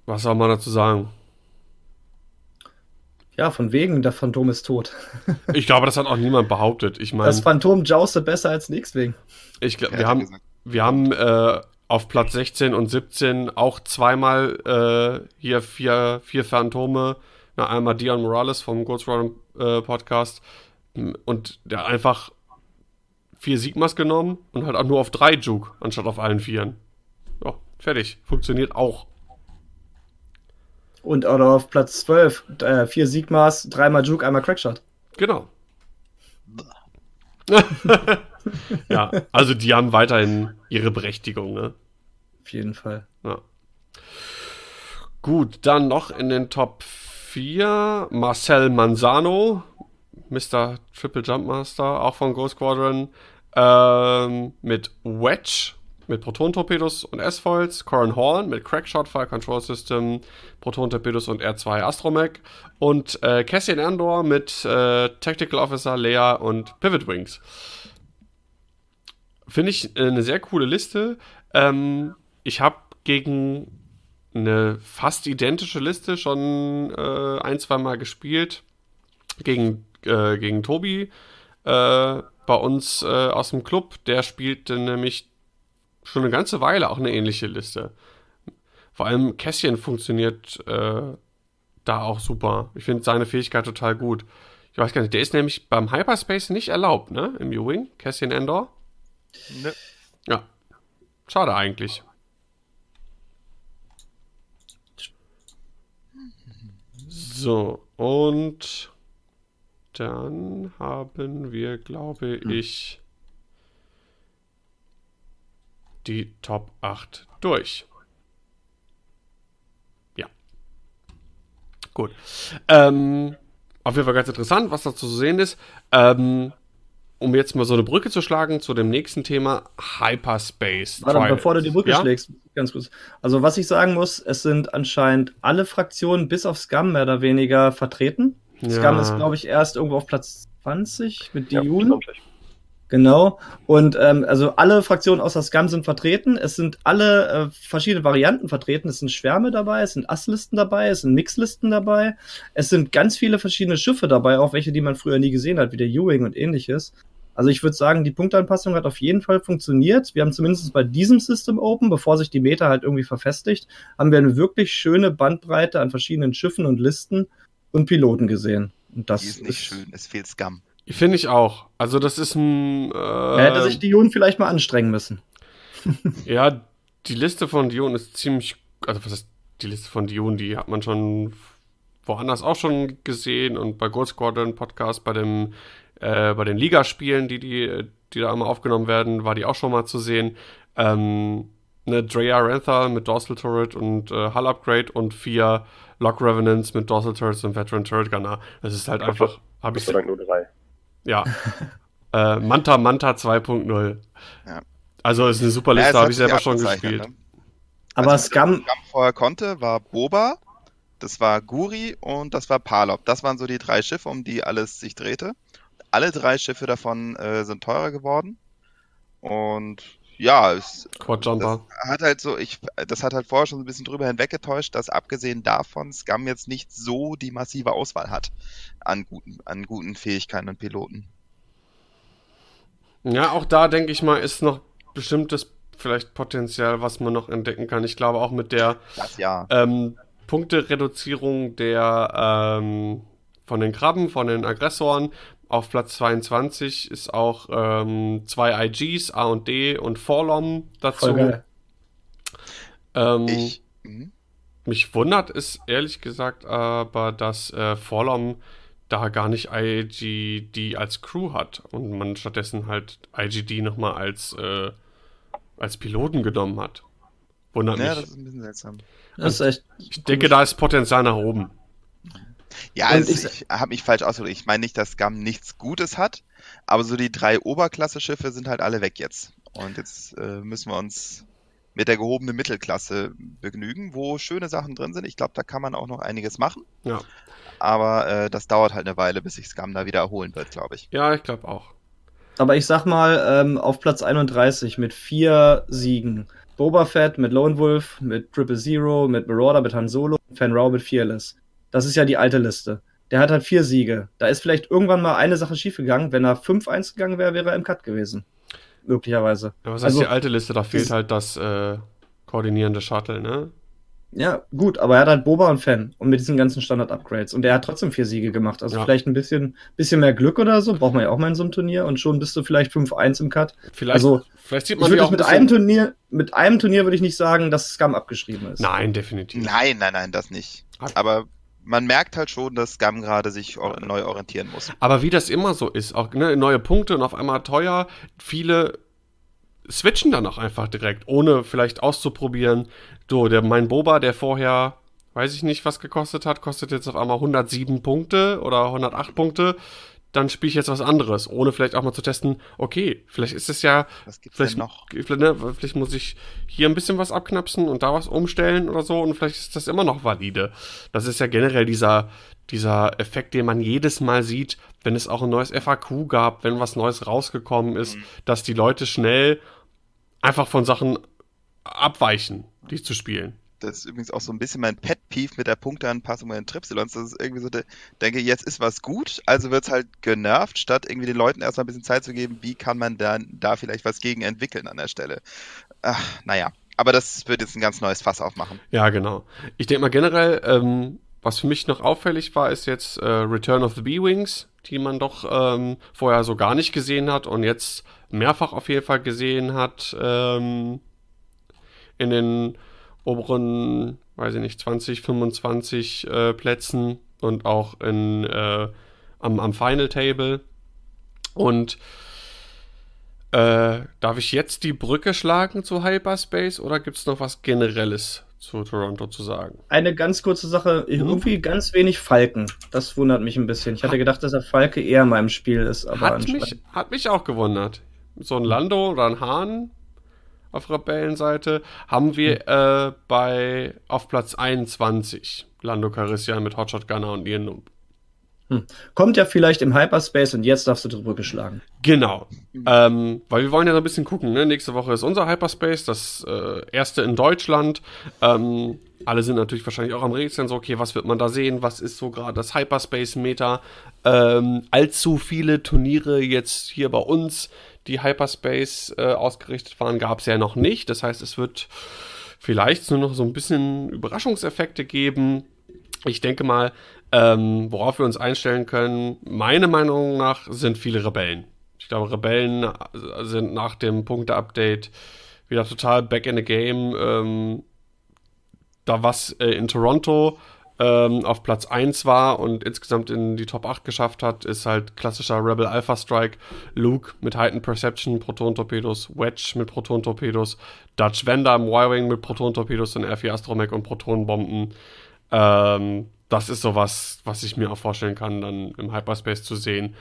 Was soll man dazu sagen? Ja, von wegen, der Phantom ist tot. Ich glaube, das hat auch niemand behauptet. Ich meine, Das Phantom joustet besser als ein X-Wing. ich glaube, wir haben, wir haben äh, auf Platz 16 und 17 auch zweimal äh, hier vier, vier Phantome. Na, einmal Dion Morales vom Ghost Run äh, Podcast und der einfach vier Sigmas genommen und halt auch nur auf drei Juke anstatt auf allen vieren. Ja, fertig. Funktioniert auch. Und oder auf Platz 12, äh, vier Sigmas, dreimal Juke, einmal Crackshot. Genau. ja, also die haben weiterhin ihre Berechtigung, ne? Auf jeden Fall. Ja. Gut, dann noch in den Top 4 Marcel Manzano, Mr. Triple Jump Master, auch von Ghost Squadron, ähm, mit Wedge, mit Proton-Torpedos und S-Foils, Corin Horn mit Crackshot Fire Control System, Proton-Torpedos und R2 Astromech und äh, Cassian Andor mit äh, Tactical Officer, Leia und Pivot Wings. Finde ich äh, eine sehr coole Liste. Ähm, ich habe gegen eine fast identische Liste schon äh, ein, zwei Mal gespielt. Gegen, äh, gegen Tobi äh, bei uns aus dem Club. Der spielte nämlich schon eine ganze Weile auch eine ähnliche Liste. Vor allem Kässchen funktioniert äh, da auch super. Ich finde seine Fähigkeit total gut. Ich weiß gar nicht, der ist nämlich beim Hyperspace nicht erlaubt, ne? Im U-Wing, Cassian Endor. Ne. Ja. Schade eigentlich. So, und dann haben wir, glaube ich, die Top 8 durch. Ja. Gut. Ähm, auf jeden Fall ganz interessant, was da zu sehen ist. Ähm, um jetzt mal so eine Brücke zu schlagen zu dem nächsten Thema, Hyperspace. Warte, Trials. bevor du die Brücke ja? schlägst, ganz kurz. Also, was ich sagen muss, es sind anscheinend alle Fraktionen bis auf Scum mehr oder weniger vertreten. Ja. Scum ist, glaube ich, erst irgendwo auf Platz 20 mit Ja, Dune. 20. Genau. Und ähm, also alle Fraktionen außer Scum sind vertreten. Es sind alle äh, verschiedene Varianten vertreten. Es sind Schwärme dabei, es sind Asslisten dabei, es sind Mixlisten dabei. Es sind ganz viele verschiedene Schiffe dabei, auch welche, die man früher nie gesehen hat, wie der Ewing und ähnliches. Also ich würde sagen, die Punktanpassung hat auf jeden Fall funktioniert. Wir haben zumindest bei diesem System Open, bevor sich die Meta halt irgendwie verfestigt, haben wir eine wirklich schöne Bandbreite an verschiedenen Schiffen und Listen und Piloten gesehen. Und das Die ist nicht schön, es fehlt Scum. Finde ich auch. Also das ist ein. Äh, Da hätte sich die Jun vielleicht mal anstrengen müssen. ja, die Liste von Dion ist ziemlich. Also was ist die Liste von Dion? Die hat man schon woanders auch schon gesehen und bei Gold Squadron Podcast bei dem äh, bei den Ligaspielen, die die die da immer aufgenommen werden, war die auch schon mal zu sehen. Ähm, eine Drea Ranthal mit Dorsal Turret und äh, Hull Upgrade und vier Lock Revenants mit Dorsal Turrets und Veteran Turret Gunner. Das ist halt einfach. Habe ich nur drei. Ja. äh, Manta Manta 2.0. Ja. Also ist eine super Ja, Liste, es habe ich selber schon gespielt. ne? Aber Also, Scum, was vorher konnte, war Boba, das war Guri und das war Palop. Das waren so die drei Schiffe, um die alles sich drehte. Alle drei Schiffe davon äh, sind teurer geworden. Und ja, es hat halt so, ich, das hat halt vorher schon ein bisschen drüber hinweggetäuscht, dass abgesehen davon Scum jetzt nicht so die massive Auswahl hat an guten, an guten Fähigkeiten und Piloten. Ja, auch da denke ich mal, ist noch bestimmtes vielleicht Potenzial, was man noch entdecken kann. Ich glaube auch mit der ja. ähm, Punktereduzierung der ähm, von den Krabben, von den Aggressoren auf Platz 22 ist auch ähm, zwei IGs, A und D und Forlom dazu. voll geil. Ähm, Ich, mhm. Mich wundert es ehrlich gesagt aber, dass äh, Forlom da gar nicht IGD als Crew hat und man stattdessen halt IGD nochmal als, äh, als Piloten genommen hat. Wundert ja, mich. das ist ein bisschen seltsam. Das ist echt. Ich denke, da ist Potenzial nach oben. Ja, also ich- ich, habe mich falsch ausgedrückt. Ich meine nicht, dass Scum nichts Gutes hat, aber so die drei Oberklasse-Schiffe sind halt alle weg jetzt. Und jetzt äh, müssen wir uns mit der gehobenen Mittelklasse begnügen, wo schöne Sachen drin sind. Ich glaube, da kann man auch noch einiges machen. Ja. Aber äh, das dauert halt eine Weile, bis sich Scum da wieder erholen wird, glaube ich. Ja, ich glaube auch. Aber ich sag mal, ähm, auf Platz 31 mit vier Siegen. Boba Fett mit Lone Wolf, mit Triple Zero, mit Marauder, mit Han Solo, Fan Rao mit Fearless. Das ist ja die alte Liste. Der hat halt vier Siege. Da ist vielleicht irgendwann mal eine Sache schiefgegangen. Wenn er 5-1 gegangen wäre, wäre er im Cut gewesen. Möglicherweise. Ja, was heißt Also, die alte Liste? Da fehlt halt das äh, koordinierende Shuttle, ne? Ja, gut, aber er hat halt Boba und Fan und mit diesen ganzen Standard-Upgrades. Und er hat trotzdem vier Siege gemacht. Also Ja. vielleicht ein bisschen, bisschen mehr Glück oder so, braucht man ja auch mal in so einem Turnier und schon bist du vielleicht 5-1 im Cut. Vielleicht, Also, vielleicht sieht Ich man würde die auch mit ein einem bisschen- Turnier, mit einem Turnier würde ich nicht sagen, dass Scum abgeschrieben ist. Nein, definitiv. Nein, nein, nein, das nicht. Ab- Aber man merkt halt schon, dass Scum gerade sich neu orientieren muss. Aber wie das immer so ist, auch ne, neue Punkte und auf einmal teuer, viele switchen dann auch einfach direkt, ohne vielleicht auszuprobieren. So, der mein Boba, der vorher, weiß ich nicht, was gekostet hat, kostet jetzt auf einmal 107 Punkte oder 108 Punkte. Dann spiele ich jetzt was anderes, ohne vielleicht auch mal zu testen, okay, vielleicht ist es ja, vielleicht, noch? vielleicht, ne, vielleicht muss ich hier ein bisschen was abknapsen und da was umstellen oder so und vielleicht ist das immer noch valide. Das ist ja generell dieser, dieser Effekt, den man jedes Mal sieht, wenn es auch ein neues FAQ gab, wenn was Neues rausgekommen ist, Mhm. dass die Leute schnell einfach von Sachen abweichen, die zu spielen. Das ist übrigens auch so ein bisschen mein Pet-Peeve mit der Punkteanpassung bei den Tripsilons. Das ist irgendwie so, de denke, jetzt ist was gut, also wird's halt genervt, statt irgendwie den Leuten erstmal ein bisschen Zeit zu geben, wie kann man dann da vielleicht was gegen entwickeln an der Stelle. Ach, naja. Aber das wird jetzt ein ganz neues Fass aufmachen. Ja, genau. Ich denke mal generell, ähm, was für mich noch auffällig war, ist jetzt äh, Return of the B-Wings, die man doch ähm, vorher so gar nicht gesehen hat und jetzt mehrfach auf jeden Fall gesehen hat ähm, in den oberen, weiß ich nicht, 20, 25 äh, Plätzen und auch in, äh, am, am Final Table. Und äh, darf ich jetzt die Brücke schlagen zu Hyperspace oder gibt es noch was Generelles zu Toronto zu sagen. Eine ganz kurze Sache, Mhm. irgendwie ganz wenig Falken. Das wundert mich ein bisschen. Ich hatte gedacht, dass der Falke eher in meinem Spiel ist, aber Hat mich, hat mich auch gewundert. So ein Lando oder ein Hahn auf Rebellenseite haben wir äh, bei auf Platz 21 Lando Carissian mit Hotshot Gunner und Ian Nump. kommt ja vielleicht im Hyperspace und jetzt darfst du die Brücke schlagen. Genau. Ähm, weil wir wollen ja so ein bisschen gucken. Ne? Nächste Woche ist unser Hyperspace, das äh, erste in Deutschland. Ähm, alle sind natürlich wahrscheinlich auch am Rätseln, so, okay, was wird man da sehen? Was ist so gerade das Hyperspace-Meta? Ähm, allzu viele Turniere jetzt hier bei uns, die Hyperspace äh, ausgerichtet waren, gab es ja noch nicht. Das heißt, es wird vielleicht nur noch so ein bisschen Überraschungseffekte geben. Ich denke mal, ähm, worauf wir uns einstellen können, meiner Meinung nach, sind viele Rebellen. Ich glaube, Rebellen äh, sind nach dem Punkte-Update wieder total back in the game. Ähm, da was äh, in Toronto ähm, auf Platz 1 war und insgesamt in die Top 8 geschafft hat, ist halt klassischer Rebel Alpha Strike, Luke mit Heightened Perception, Proton-Torpedos, Wedge mit Proton-Torpedos, Dutch Vander im Y-Wing mit Proton-Torpedos und R4 Astromech und Protonenbomben. Ähm, das ist sowas, was ich mir auch vorstellen kann, dann im Hyperspace zu sehen.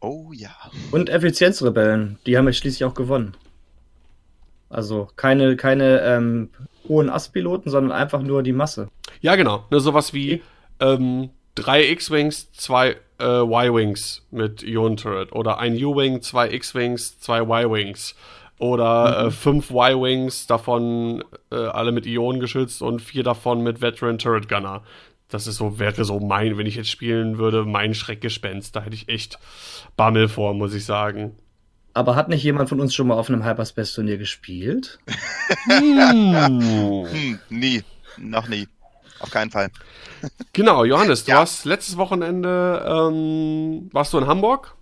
Oh ja. Und Effizienzrebellen, die haben ja schließlich auch gewonnen. Also keine, keine ähm, hohen Ass-Piloten, sondern einfach nur die Masse. Ja, genau. Ne, sowas wie ähm, drei X-Wings, zwei äh, Y-Wings mit Ion-Turret. Oder ein U-Wing, zwei X-Wings, zwei Y-Wings. Oder äh, fünf Y-Wings, davon äh, alle mit Ionen geschützt und vier davon mit Veteran Turret Gunner. Das ist so, wäre so mein, wenn ich jetzt spielen würde, mein Schreckgespenst. Da hätte ich echt Bammel vor, muss ich sagen. Aber hat nicht jemand von uns schon mal auf einem Hyperspace-Turnier gespielt? Hm. Hm, nie. Noch nie. Auf keinen Fall. Genau, Johannes, du Ja. warst letztes Wochenende, ähm, warst du in Hamburg?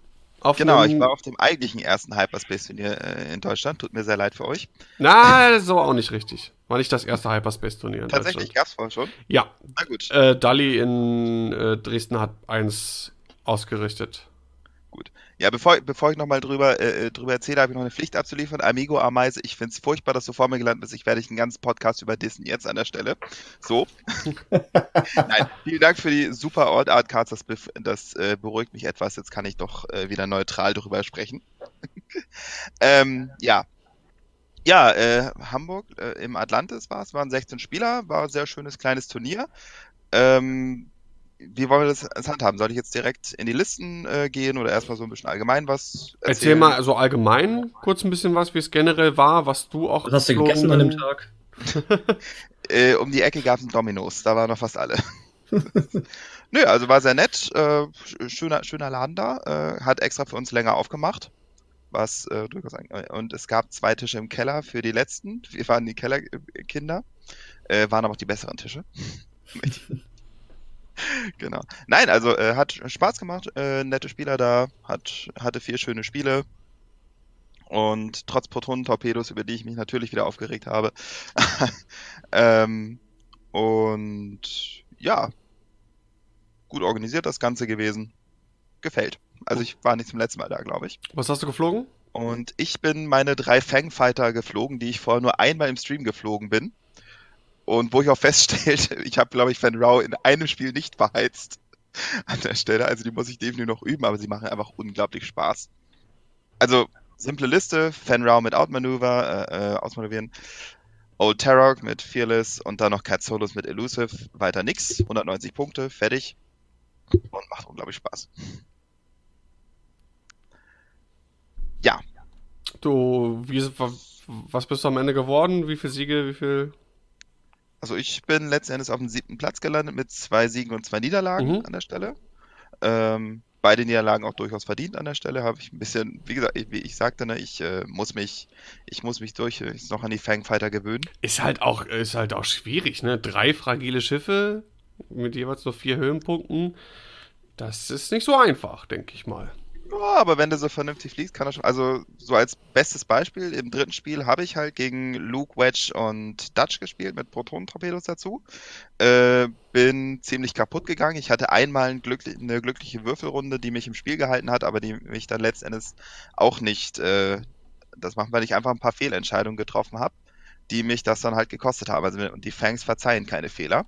Auf Genau, ich war auf dem eigentlichen ersten Hyperspace-Turnier äh, in Deutschland. Tut mir sehr leid für euch. Na, das ist aber auch nicht richtig. War nicht das erste Hyperspace-Turnier in Tatsächlich, Deutschland. gab's vorher schon. Ja, Na gut. äh, Dali in äh, Dresden hat eins ausgerichtet. Ja, bevor, bevor ich nochmal drüber, äh, drüber erzähle, habe ich noch eine Pflicht abzuliefern. Amigo Ameise, ich finde es furchtbar, dass du vor mir gelandet bist. Ich werde dich einen ganzen Podcast über Disney jetzt an der Stelle. So. Nein, vielen Dank für die super Old Art Cards. Das, das äh, beruhigt mich etwas. Jetzt kann ich doch äh, wieder neutral drüber sprechen. ähm, ja. Ja, äh, Hamburg äh, im Atlantis war es, waren 16 Spieler, war ein sehr schönes kleines Turnier. Ähm, wie wollen wir das, handhaben? Soll ich jetzt direkt in die Listen äh, gehen oder erstmal so ein bisschen allgemein was Erzähl erzählen? mal so allgemein kurz ein bisschen was, wie es generell war, was du auch Was hast du gegessen an dem. Tag? Äh, um die Ecke gab es Dominos, da waren noch fast alle. Nö, also war sehr nett, äh, sch- schöner, schöner Laden da, äh, hat extra für uns länger aufgemacht, was äh, durchaus ein, und es gab zwei Tische im Keller für die letzten, wir waren die Kellerkinder, äh, waren aber auch die besseren Tische. genau. Nein, also äh, hat Spaß gemacht, äh, nette Spieler da, hat, hatte vier schöne Spiele. Und trotz Protonentorpedos, über die ich mich natürlich wieder aufgeregt habe. ähm, und ja, gut organisiert das Ganze gewesen. Gefällt. Also ich war nicht zum letzten Mal da, glaube ich. Was hast du geflogen? Und ich bin meine drei Fangfighter geflogen, die ich vorher nur einmal im Stream geflogen bin. Und wo ich auch feststellte, ich habe, glaube ich, Fan Rao in einem Spiel nicht verheizt. An der Stelle. Also die muss ich definitiv noch üben, aber sie machen einfach unglaublich Spaß. Also, simple Liste, Fan Rao mit Outmanöver, äh, äh, ausmanövrieren. Old Tarok mit Fearless und dann noch Cat Solos mit Elusive. Weiter nix. 190 Punkte, fertig. Und macht unglaublich Spaß. Ja, Du, wie, was bist du am Ende geworden? Wie viele Siege, wie viel? Also ich bin letzten Endes auf dem siebten Platz gelandet mit zwei Siegen und zwei Niederlagen Mhm. an der Stelle. Ähm, beide Niederlagen auch durchaus verdient an der Stelle. Habe ich ein bisschen, wie gesagt, wie ich sagte, ne, ich äh, muss mich, ich muss mich durch äh, noch an die Fangfighter gewöhnen. Ist halt auch, ist halt auch schwierig, ne? Drei fragile Schiffe mit jeweils nur vier Höhenpunkten. Das ist nicht so einfach, denke ich mal. Ja, aber wenn du so vernünftig fliegst, kann das schon. Also so als bestes Beispiel im dritten Spiel habe ich halt gegen Luke, Wedge und Dutch gespielt mit Protonentorpedos dazu. Äh, bin ziemlich kaputt gegangen. Ich hatte einmal ein glückli eine glückliche Würfelrunde, die mich im Spiel gehalten hat, aber die mich dann letzten Endes auch nicht. Äh, das macht, weil ich einfach ein paar Fehlentscheidungen getroffen habe. die mich das dann halt gekostet haben. Also, und die Fangs verzeihen keine Fehler.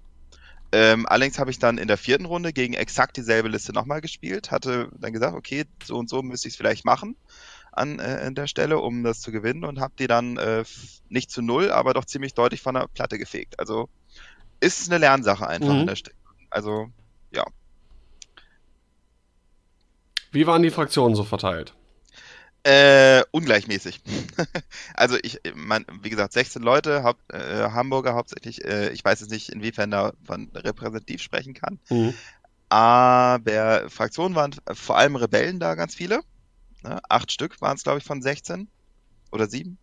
Ähm, allerdings habe ich dann in der vierten Runde gegen exakt dieselbe Liste nochmal gespielt, hatte dann gesagt, okay, so und so müsste ich es vielleicht machen an, äh, an der Stelle, um das zu gewinnen und habe die dann äh, nicht zu null, aber doch ziemlich deutlich von der Platte gefegt. Also ist eine Lernsache einfach Mhm. an der Stelle. Also ja, Wie waren die Fraktionen so verteilt? Äh, ungleichmäßig. also ich, man, wie gesagt, 16 Leute, Haupt, äh, Hamburger hauptsächlich, äh, ich weiß jetzt nicht, inwiefern da von repräsentativ sprechen kann, Mhm. aber Fraktionen waren vor allem Rebellen da ganz viele. Ne? Acht Stück waren es, glaube ich, von 16 oder sieben.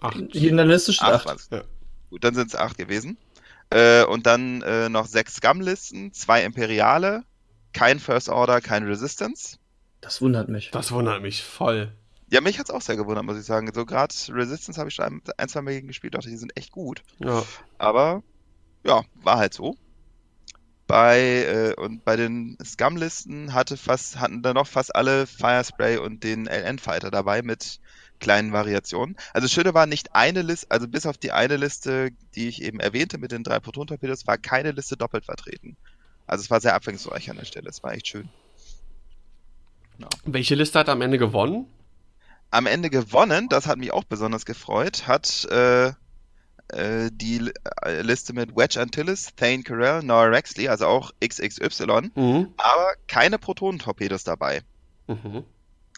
Acht. Hier in der Liste steht Acht acht. waren's. Ja. Gut, dann sind es acht gewesen. Äh, und dann äh, noch sechs Scum-Listen, zwei Imperiale, kein First Order, kein Resistance. Das wundert mich. Das wundert mich voll. Ja, mich hat's auch sehr gewundert, muss ich sagen. So gerade Resistance habe ich schon ein, ein, zwei Mal gegen gespielt, dachte, die sind echt gut. Ja. Aber ja, war halt so. Bei äh, und bei den Scum-Listen hatte fast, hatten dann noch fast alle Firespray und den LN-Fighter dabei mit kleinen Variationen. Also das Schöne war nicht eine Liste, also bis auf die eine Liste, die ich eben erwähnte mit den drei Proton-Torpedos, war keine Liste doppelt vertreten. Also es war sehr abwechslungsreich an der Stelle. Es war echt schön. Welche Liste hat am Ende gewonnen? Am Ende gewonnen, das hat mich auch besonders gefreut, hat äh, äh, die äh, Liste mit Wedge Antilles, Thane Carell, Noah Rexley, also auch XXY, Mhm. aber keine Protonentorpedos dabei. Mhm.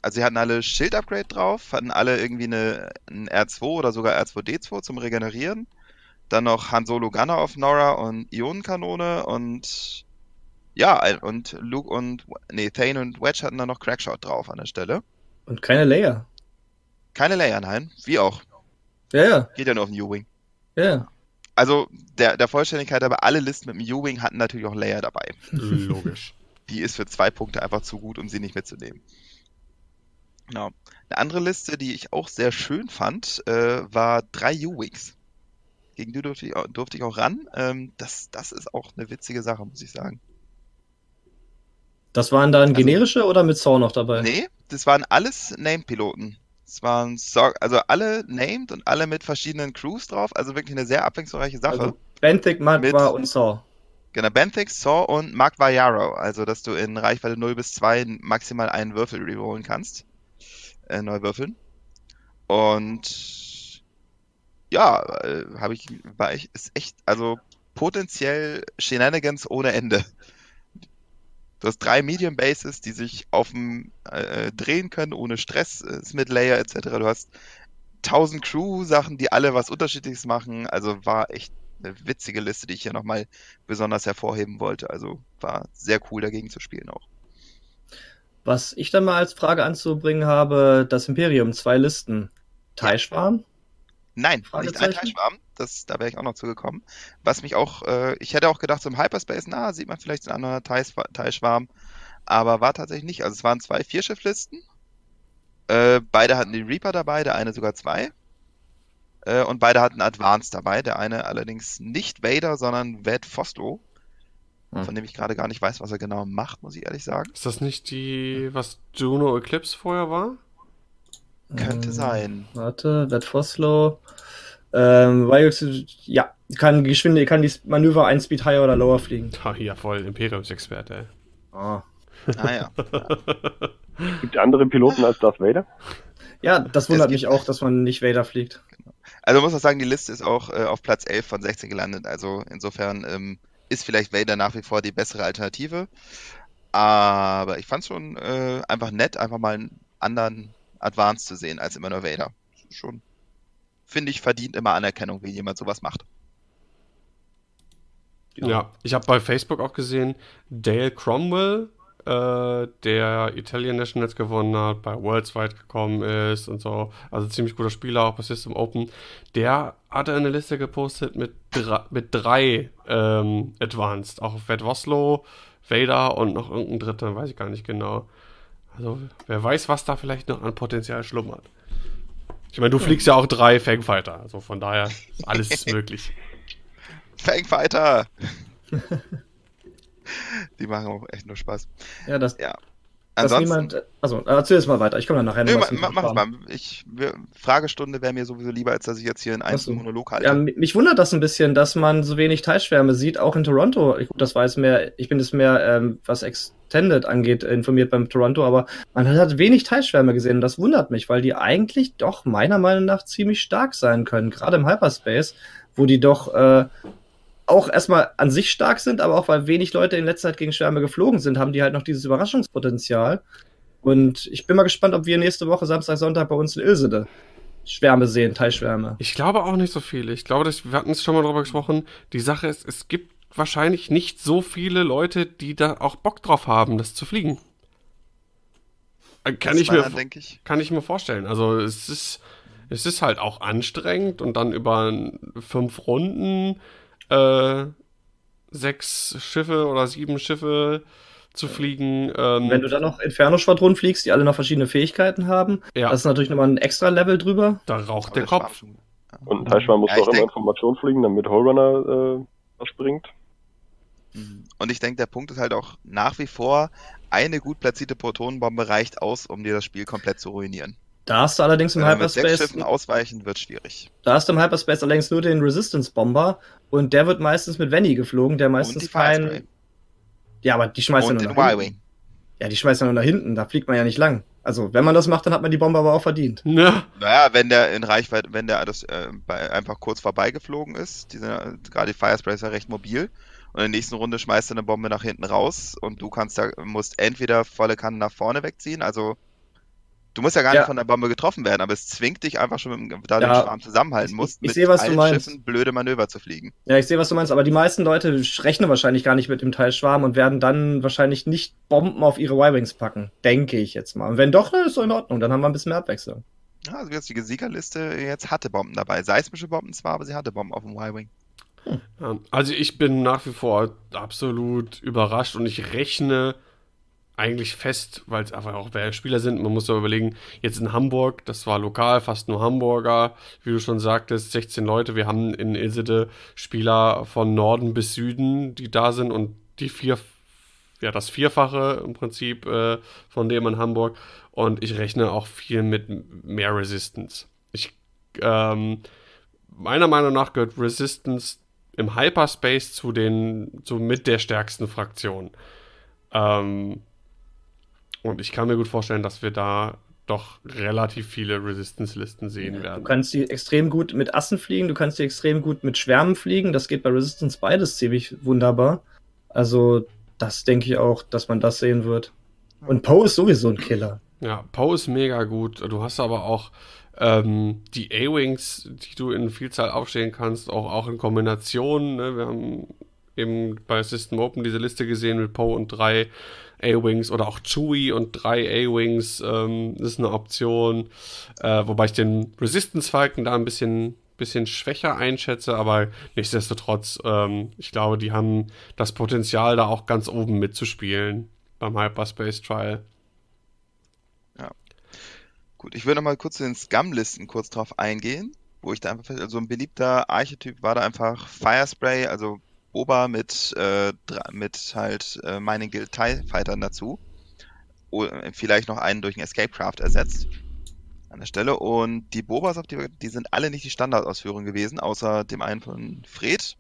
Also sie hatten alle Schild-Upgrade drauf, hatten alle irgendwie eine, ein R2 oder sogar R2D2 zum Regenerieren. Dann noch Han Solo Gunner auf Nora und Ionenkanone und ja, und Luke und nee, Thane und Wedge hatten dann noch Crackshot drauf an der Stelle. Und keine Layer. Keine Layer, nein. Wie auch. Ja, ja, Geht ja nur auf den U-Wing. ja. Also der, der Vollständigkeit aber alle Listen mit dem U-Wing hatten natürlich auch Layer dabei. Logisch. Die ist für zwei Punkte einfach zu gut, um sie nicht mitzunehmen. Genau. Eine andere Liste, die ich auch sehr schön fand, äh, war drei U-Wings. Gegen die durfte ich, auch- durfte ich auch ran. Ähm, das, das ist auch eine witzige Sache, muss ich sagen. Das waren dann Also- generische oder mit Saw noch dabei? Nee, das waren alles Named-Piloten. Es waren so also alle named und alle mit verschiedenen Crews drauf. Also wirklich eine sehr abwechslungsreiche Sache. Also Benthic, Magma Mit- und Saw. Genau, Benthic, Saw und Mark Vajaro. Also, dass du in Reichweite 0 bis 2 maximal einen Würfel rerollen kannst. Äh, neu würfeln. Und ja, äh, habe ich, war ich, ist echt, also potenziell Shenanigans ohne Ende. Du hast drei Medium Bases, die sich auf dem äh, drehen können, ohne Stress, äh, Smith Layer etc. Du hast 1000 Crew-Sachen, die alle was Unterschiedliches machen. Also war echt eine witzige Liste, die ich hier nochmal besonders hervorheben wollte. Also war sehr cool dagegen zu spielen auch. Was ich dann mal als Frage anzubringen habe, das Imperium, zwei Listen. Teichschwarm? Nein, nicht ein Fragezeichen? Teilschwarm. Das, da wäre ich auch noch zugekommen. Was mich auch, äh, ich hätte auch gedacht, so im Hyperspace, na, sieht man vielleicht einen anderen Teilschwa- Teilschwarm. Aber war tatsächlich nicht. Also es waren zwei Vierschifflisten. Äh, beide hatten den Reaper dabei, der eine sogar zwei. Äh, und beide hatten Advanced dabei. Der eine allerdings nicht Vader, sondern Ved Foslo. Hm. Von dem ich gerade gar nicht weiß, was er genau macht, muss ich ehrlich sagen. Ist das nicht die, was Juno Eclipse vorher war? Könnte Ähm, sein. Warte, That Foslow. Ähm, Vioxy- ja, kann geschwinde, kann die Manöver ein Speed higher oder lower fliegen. Ha, ja, voll Imperiumsexperte. Ah. Ah ja. Gibt es andere Piloten als Darth Vader? Ja, das wundert Es mich auch, dass man nicht Vader fliegt. Also man muss auch sagen, die Liste ist auch äh, auf Platz 11 von 16 gelandet. Also insofern ähm, ist vielleicht Vader nach wie vor die bessere Alternative. Aber ich fand schon äh, einfach nett, einfach mal einen anderen Advance zu sehen als immer nur Vader. Schon, finde ich, verdient immer Anerkennung, wie jemand sowas macht. Ja, ich habe bei Facebook auch gesehen, Dale Cromwell, äh, der Italian Nationals gewonnen hat, bei Worlds weit gekommen ist und so. Also ziemlich guter Spieler, auch bei System Open. Der hatte eine Liste gepostet mit, dre mit drei ähm, Advanced. Auch Ved Voslo, Vader und noch irgendein dritter, weiß ich gar nicht genau. Also wer weiß, was da vielleicht noch an Potenzial schlummert. Ich meine, du fliegst ja auch drei Fangfighter, also von daher ist alles möglich. Fangfighter! die machen auch echt nur Spaß. Ja, das, Ja. Dass niemand. Also, erzähl es mal weiter. Ich komme dann nachher nö, noch ma, mach mal. Ich, Fragestunde wäre mir sowieso lieber, als dass ich jetzt hier einen einzelnen so. Monolog halte. Ja, mi- mich wundert das ein bisschen, dass man so wenig Teilschwärme sieht, auch in Toronto. Ich, das war jetzt mehr, ich bin jetzt mehr, ähm, was Extended angeht, informiert beim Toronto, aber man hat wenig Teilschwärme gesehen und das wundert mich, weil die eigentlich doch meiner Meinung nach ziemlich stark sein können, gerade im Hyperspace, wo die doch äh, auch erstmal an sich stark sind, aber auch weil wenig Leute in letzter Zeit gegen Schwärme geflogen sind, haben die halt noch dieses Überraschungspotenzial. Und ich bin mal gespannt, ob wir nächste Woche Samstag, Sonntag bei uns in Ilsede Schwärme sehen, Teilschwärme. Ich glaube auch nicht so viele. Ich glaube, das, wir hatten es schon mal drüber gesprochen. Die Sache ist, es gibt wahrscheinlich nicht so viele Leute, die da auch Bock drauf haben, das zu fliegen. Äh, Kann ich, mir, denke ich. kann ich mir vorstellen. Also es ist, es ist halt auch anstrengend und dann über fünf Runden äh, sechs Schiffe oder sieben Schiffe zu fliegen. Ähm, Wenn du dann noch Inferno-Schwadron fliegst, die alle noch verschiedene Fähigkeiten haben, ja, das ist natürlich nochmal ein extra Level drüber. da raucht Aber der Kopf. Und ein Teilschwarm muss Ja, doch immer denk- Information fliegen, damit Hallrunner äh, was springt. Mhm. Und ich denke, der Punkt ist halt auch nach wie vor, eine gut platzierte Protonenbombe reicht aus, um dir das Spiel komplett zu ruinieren. Da hast du allerdings im wir mit sechs Hyperspace, Schiffen ausweichen, wird schwierig. da hast du im Hyperspace allerdings nur den Resistance-Bomber und der wird meistens mit Venny geflogen, der meistens kein. Ja, aber die schmeißt ja nur nach hinten. Ja, die schmeißt ja nur nach hinten, da fliegt man ja nicht lang. Also, wenn man das macht, dann hat man die Bombe aber auch verdient. Ja, Naja, wenn der in Reichweite, wenn der das äh, bei, einfach kurz vorbeigeflogen ist, die sind, ja- gerade die Firespray ist ja recht mobil, und in der nächsten Runde schmeißt er eine Bombe nach hinten raus und du kannst da, musst entweder volle Kanne nach vorne wegziehen, also du musst ja gar Ja. nicht von der Bombe getroffen werden, aber es zwingt dich einfach schon, mit, dem- da du Ja. den Schwarm zusammenhalten Ich- musst, ich sehe, was du allen meinst. Schiffen blöde Manöver zu fliegen. Ja, ich sehe, was du meinst, aber die meisten Leute rechnen wahrscheinlich gar nicht mit dem Teil Schwarm und werden dann wahrscheinlich nicht Bomben auf ihre Y-Wings packen. Denke ich jetzt mal. Und wenn doch, dann ist doch in Ordnung, dann haben wir ein bisschen mehr Abwechslung. Ja, also jetzt die Siegerliste jetzt hatte Bomben dabei. Seismische Bomben zwar, aber sie hatte Bomben auf dem Y-Wing. Ja, Also ich bin nach wie vor absolut überrascht und ich rechne eigentlich fest, weil es einfach auch Spieler sind. Man muss ja überlegen, jetzt in Hamburg, das war lokal, fast nur Hamburger, wie du schon sagtest, 16 Leute. Wir haben in Ilsede Spieler von Norden bis Süden, die da sind und die vier, ja, das Vierfache im Prinzip äh, von dem in Hamburg. Und ich rechne auch viel mit mehr Resistance. Ich, ähm, meiner Meinung nach gehört Resistance im Hyperspace zu den, zu mit der stärksten Fraktion. Ähm, und ich kann mir gut vorstellen, dass wir da doch relativ viele Resistance-Listen sehen Du werden. kannst die extrem gut mit Assen fliegen, du kannst die extrem gut mit Schwärmen fliegen. Das geht bei Resistance beides ziemlich wunderbar. Also, das denke ich auch, dass man das sehen wird. Und Poe ist sowieso ein Killer. Ja, Poe ist mega gut. Du hast aber auch ähm, die A-Wings, die du in Vielzahl aufstellen kannst, auch, auch in Kombination. Ne? Wir haben eben bei System Open diese Liste gesehen mit Poe und drei A-Wings oder auch Chewie und drei A-Wings ähm, ist eine Option. Äh, wobei ich den Resistance Falcon da ein bisschen, bisschen schwächer einschätze, aber nichtsdestotrotz, ähm, ich glaube, die haben das Potenzial, da auch ganz oben mitzuspielen beim Hyperspace Trial. Gut, ich würde noch mal kurz zu den Scum-Listen kurz drauf eingehen, wo ich da einfach, also ein beliebter Archetyp war da einfach Firespray, also Boba mit, äh, mit halt äh, Mining Guild TIE Fightern dazu. Oder vielleicht noch einen durch einen Escape Craft ersetzt an der Stelle. Und die Bobas, die, die sind alle nicht die Standardausführung gewesen, außer dem einen von Fred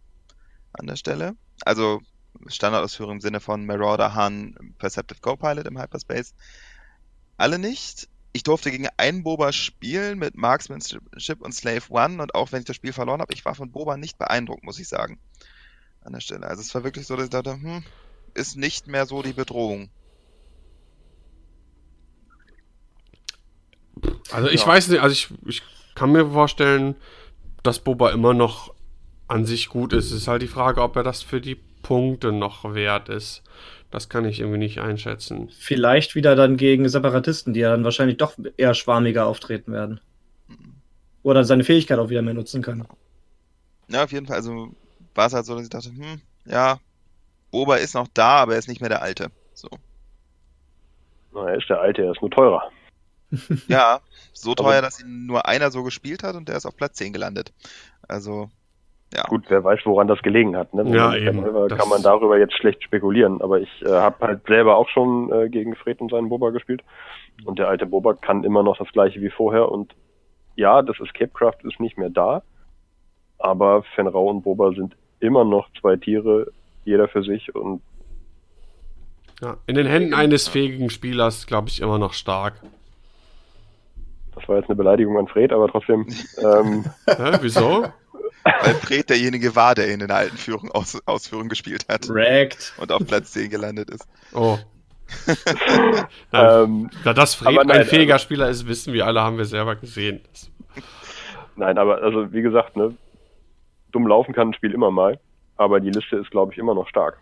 an der Stelle. Also Standardausführung im Sinne von Marauder, Han, Perceptive Co-Pilot im Hyperspace. Alle nicht. Ich durfte gegen einen Boba spielen mit Marksmanship und Slave One und auch wenn ich das Spiel verloren habe, ich war von Boba nicht beeindruckt, muss ich sagen. An der Stelle. Also es war wirklich so, dass ich dachte, hm, ist nicht mehr so die Bedrohung. Also ich Ja. weiß nicht, also ich, ich kann mir vorstellen, dass Boba immer noch an sich gut ist. Es ist halt die Frage, ob er das für die Punkte noch wert ist. Das kann ich irgendwie nicht einschätzen. Vielleicht wieder dann gegen Separatisten, die ja dann wahrscheinlich doch eher schwarmiger auftreten werden. Oder seine Fähigkeit auch wieder mehr nutzen kann. Ja, auf jeden Fall. Also war es halt so, dass ich dachte, hm, ja, Boba ist noch da, aber er ist nicht mehr der Alte. So. Na, er ist der Alte, er ist nur teurer. Ja, so Aber- teuer, dass ihn nur einer so gespielt hat und der ist auf Platz 10 gelandet. Also, Ja. Gut, wer weiß, woran das gelegen hat. Ne? Ja, eben. Selber Das- kann man darüber jetzt schlecht spekulieren. Aber ich äh, habe halt selber auch schon äh, gegen Fred und seinen Boba gespielt. Und der alte Boba kann immer noch das gleiche wie vorher. Und ja, das Escapecraft ist nicht mehr da. Aber Fenrau und Boba sind immer noch zwei Tiere, jeder für sich. Und Ja, in den Händen eines fähigen Spielers, glaube ich, immer noch stark. das war jetzt eine Beleidigung an Fred, aber trotzdem. ähm, Hä, wieso? Weil Fred derjenige war, der ihn in der alten Führung aus, Ausführung gespielt hat Correct. und auf Platz 10 gelandet ist. Oh. Nein, ähm, da das Fred nein, ein fähiger also- Spieler ist, wissen wir alle, haben wir selber gesehen. Nein, aber also wie gesagt, ne, dumm laufen kann ein Spiel immer mal, aber die Liste ist, glaube ich, immer noch stark.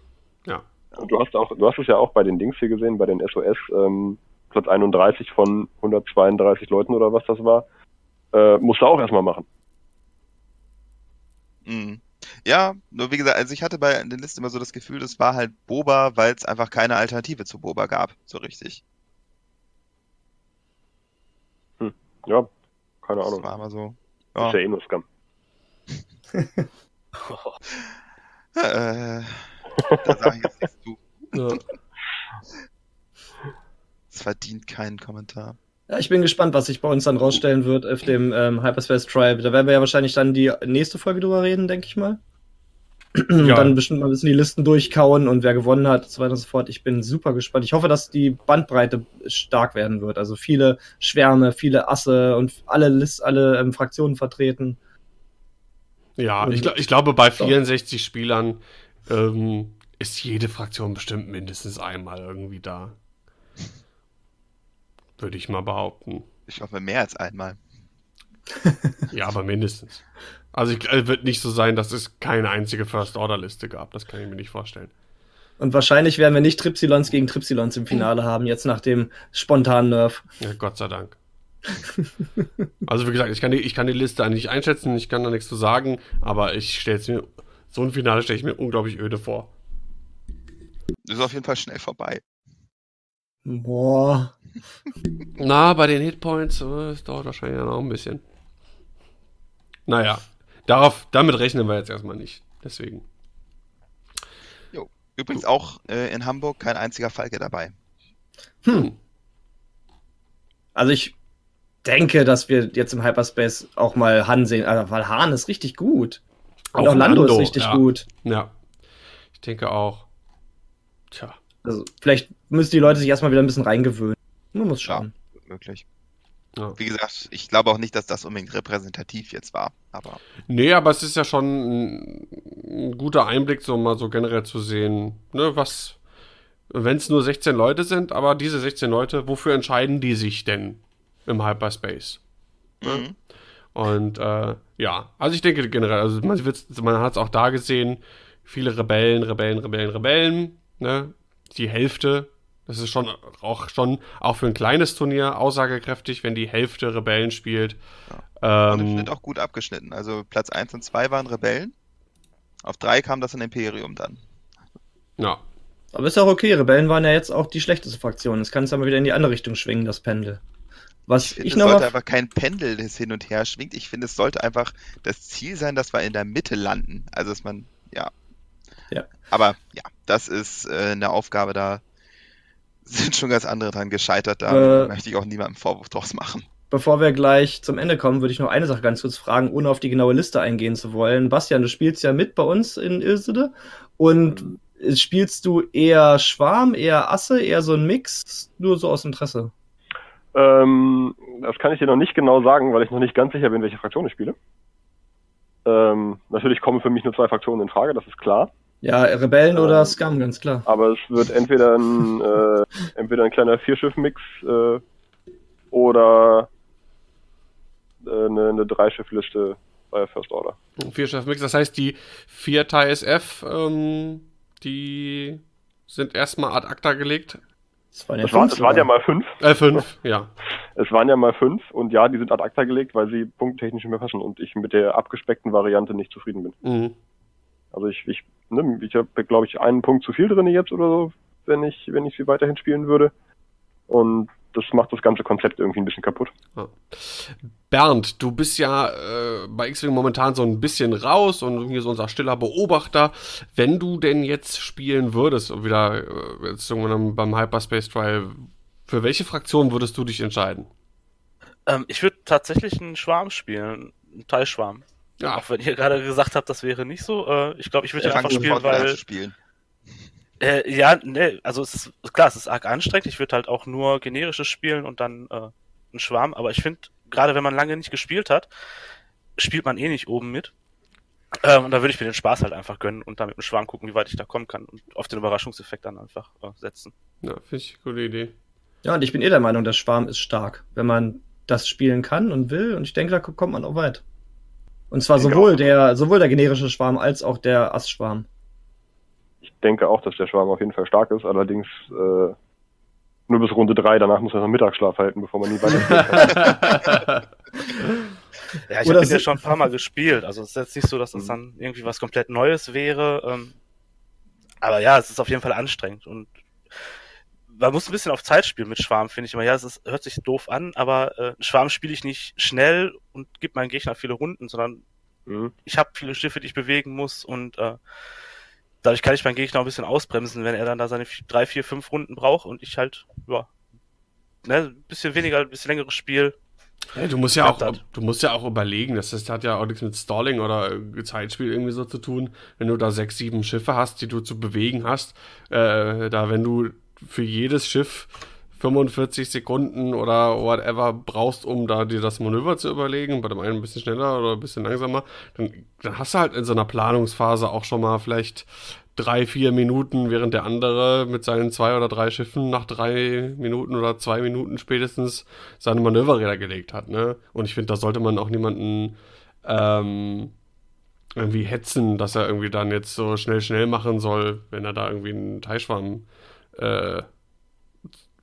ja. Und du hast auch, du hast es ja auch bei den Dings hier gesehen, bei den SOS, ähm, Platz 31 von 132 Leuten oder was das war, äh, musst du auch erstmal machen. Mhm. Ja, nur wie gesagt, also ich hatte bei der Liste immer so das Gefühl, das war halt Boba, weil es einfach keine Alternative zu Boba gab, so richtig. Ja, keine Das Ahnung. war immer so. Ist Ja, ja eh nur Scam. äh, da sage ich jetzt nichts zu. Ja. Es verdient keinen Kommentar. Ja, ich bin gespannt, was sich bei uns dann rausstellen wird auf dem ähm, Hyperspace Tribe. Da werden wir ja wahrscheinlich dann die nächste Folge drüber reden, denke ich mal. Und Ja. Dann bestimmt mal ein bisschen die Listen durchkauen und wer gewonnen hat und so weiter und so fort. Ich bin super gespannt. Ich hoffe, dass die Bandbreite stark werden wird. Also viele Schwärme, viele Asse und alle List, alle ähm, Fraktionen vertreten. Ja, ich, ich glaube, bei So. 64 Spielern ähm, ist jede Fraktion bestimmt mindestens einmal irgendwie da. Würde ich mal behaupten. Ich hoffe mehr als einmal. Ja, aber mindestens. Also ich, äh, wird nicht so sein, dass es keine einzige First-Order-Liste gab. Das kann ich mir nicht vorstellen. Und wahrscheinlich werden wir nicht Tripsilons gegen Tripsilons im Finale haben, jetzt nach dem spontanen Nerf. Ja, Gott sei Dank. Also wie gesagt, ich kann die, ich kann die Liste eigentlich nicht einschätzen, ich kann da nichts zu sagen, aber ich stelle es mir, so ein Finale stelle ich mir unglaublich öde vor. Das ist auf jeden Fall schnell vorbei. Boah. Na, bei den Hitpoints, äh, es dauert wahrscheinlich ja noch ein bisschen. Naja, darauf, damit rechnen wir jetzt erstmal nicht. Deswegen. Übrigens auch äh, in Hamburg kein einziger Falke dabei. Hm. Also ich denke, dass wir jetzt im Hyperspace auch mal Han sehen, also, weil Han ist richtig gut. Und auch, Lando, ist richtig ja. gut. Ja. Ich denke auch. Tja. Also vielleicht müssen die Leute sich erstmal wieder ein bisschen reingewöhnen. Man muss schauen. Möglich. Ja. Wie gesagt, ich glaube auch nicht, dass das unbedingt repräsentativ jetzt war. Aber Nee, aber es ist ja schon ein, ein guter Einblick, so mal so generell zu sehen, ne, was, wenn es nur 16 Leute sind, aber diese 16 Leute, wofür entscheiden die sich denn im Hyperspace? mhm. Und äh, ja, also ich denke generell, also man, man hat es auch da gesehen, viele Rebellen, Rebellen, Rebellen, Rebellen, ne? Die Hälfte, das ist schon auch schon auch für ein kleines Turnier aussagekräftig, wenn die Hälfte Rebellen spielt. und im Ähm, Schnitt auch gut abgeschnitten. Also Platz 1 und 2 waren Rebellen. Auf 3 kam das in Imperium dann. ja, Aber ist auch okay, Rebellen waren ja jetzt auch die schlechteste Fraktion. Es kann es aber wieder in die andere Richtung schwingen, das Pendel. Was Ich ich, es sollte einfach kein Pendel, das hin und her schwingt. Ich finde, es sollte einfach das Ziel sein, dass wir in der Mitte landen. Also, dass man, ja. Ja. Aber ja, das ist äh, eine Aufgabe, da sind schon ganz andere dran gescheitert. Da Äh. möchte ich auch niemandem Vorwurf draus machen. Bevor wir gleich zum Ende kommen, würde ich noch eine Sache ganz kurz fragen, ohne auf die genaue Liste eingehen zu wollen. Bastian, du spielst ja mit bei uns in Ilsede und spielst du eher Schwarm, eher Asse, eher so ein Mix, nur so aus Interesse? Ähm, das kann ich dir noch nicht genau sagen, weil ich noch nicht ganz sicher bin, welche Fraktion ich spiele. Ähm, natürlich kommen für mich nur zwei Fraktionen in Frage, das ist klar. Ja, Rebellen Ähm. oder Scum, ganz klar. Aber es wird entweder ein, äh, entweder ein kleiner Vierschiff-Mix äh, oder äh, eine, eine Dreischiff-Liste bei First Order. vier Chefmix, das heißt, die vier TSF, ähm, die sind erstmal ad acta gelegt. Das waren ja, Es, war, fünf es waren ja mal fünf. Äh, fünf, ja. Es waren ja mal fünf und ja, die sind ad acta gelegt, weil sie punkttechnisch nicht mehr passen und ich mit der abgespeckten Variante nicht zufrieden bin. Mhm. Also ich, ich, ne, ich habe, glaube ich, einen Punkt zu viel drin jetzt oder so, wenn ich, wenn ich sie weiterhin spielen würde. Und das macht das ganze Konzept irgendwie ein bisschen kaputt. Ja. Bernd, du bist ja äh, bei X-Wing momentan so ein bisschen raus und hier so unser stiller Beobachter. Wenn du denn jetzt spielen würdest und wieder äh, jetzt irgendwann beim Hyperspace Trial, für welche Fraktion würdest du dich entscheiden? Ähm, ich würde tatsächlich einen Schwarm spielen, einen Teilschwarm. Ja. Auch wenn ihr gerade gesagt habt, das wäre nicht so. Äh, ich glaube, ich würde ja, einfach spielen, weil. Spielen. Äh, ja, ne, also es ist klar, es ist arg anstrengend. Ich würde halt auch nur generisches spielen und dann äh, einen Schwarm. Aber ich finde, gerade wenn man lange nicht gespielt hat, spielt man eh nicht oben mit. Ähm, und da würde ich mir den Spaß halt einfach gönnen und dann mit dem Schwarm gucken, wie weit ich da kommen kann und auf den Überraschungseffekt dann einfach äh, setzen. Ja, finde ich eine gute Idee. Ja, und ich bin eh der Meinung, der Schwarm ist stark, wenn man das spielen kann und will. Und ich denke, da kommt man auch weit. Und zwar sowohl der, sowohl der generische Schwarm als auch der Astschwarm denke auch, dass der Schwarm auf jeden Fall stark ist, allerdings äh, nur bis Runde 3, danach muss er noch Mittagsschlaf halten, bevor man nie weiter Ja, ich habe ja schon ein paar Mal gespielt, also es ist jetzt nicht so, dass das mhm. dann irgendwie was komplett Neues wäre. Ähm, aber ja, es ist auf jeden Fall anstrengend und man muss ein bisschen auf Zeit spielen mit Schwarm, finde ich immer. Ja, es ist, hört sich doof an, aber äh, Schwarm spiele ich nicht schnell und gebe meinen Gegner viele Runden, sondern mhm. ich habe viele Schiffe, die ich bewegen muss und äh, dadurch kann ich meinen Gegner ein bisschen ausbremsen, wenn er dann da seine drei, vier, fünf Runden braucht und ich halt, ja, ne, ein bisschen weniger, ein bisschen längeres Spiel. Ja, du musst ja auch, hat. du musst ja auch überlegen, das, das hat ja auch nichts mit Stalling oder Zeitspiel irgendwie so zu tun. Wenn du da sechs, sieben Schiffe hast, die du zu bewegen hast, äh, da wenn du für jedes Schiff 45 Sekunden oder whatever brauchst, um da dir das Manöver zu überlegen, bei dem einen ein bisschen schneller oder ein bisschen langsamer, dann, dann hast du halt in so einer Planungsphase auch schon mal vielleicht drei, vier Minuten, während der andere mit seinen zwei oder drei Schiffen nach drei Minuten oder zwei Minuten spätestens seine Manöverräder gelegt hat. Ne? Und ich finde, da sollte man auch niemanden ähm, irgendwie hetzen, dass er irgendwie dann jetzt so schnell, schnell machen soll, wenn er da irgendwie einen Teilschwamm äh,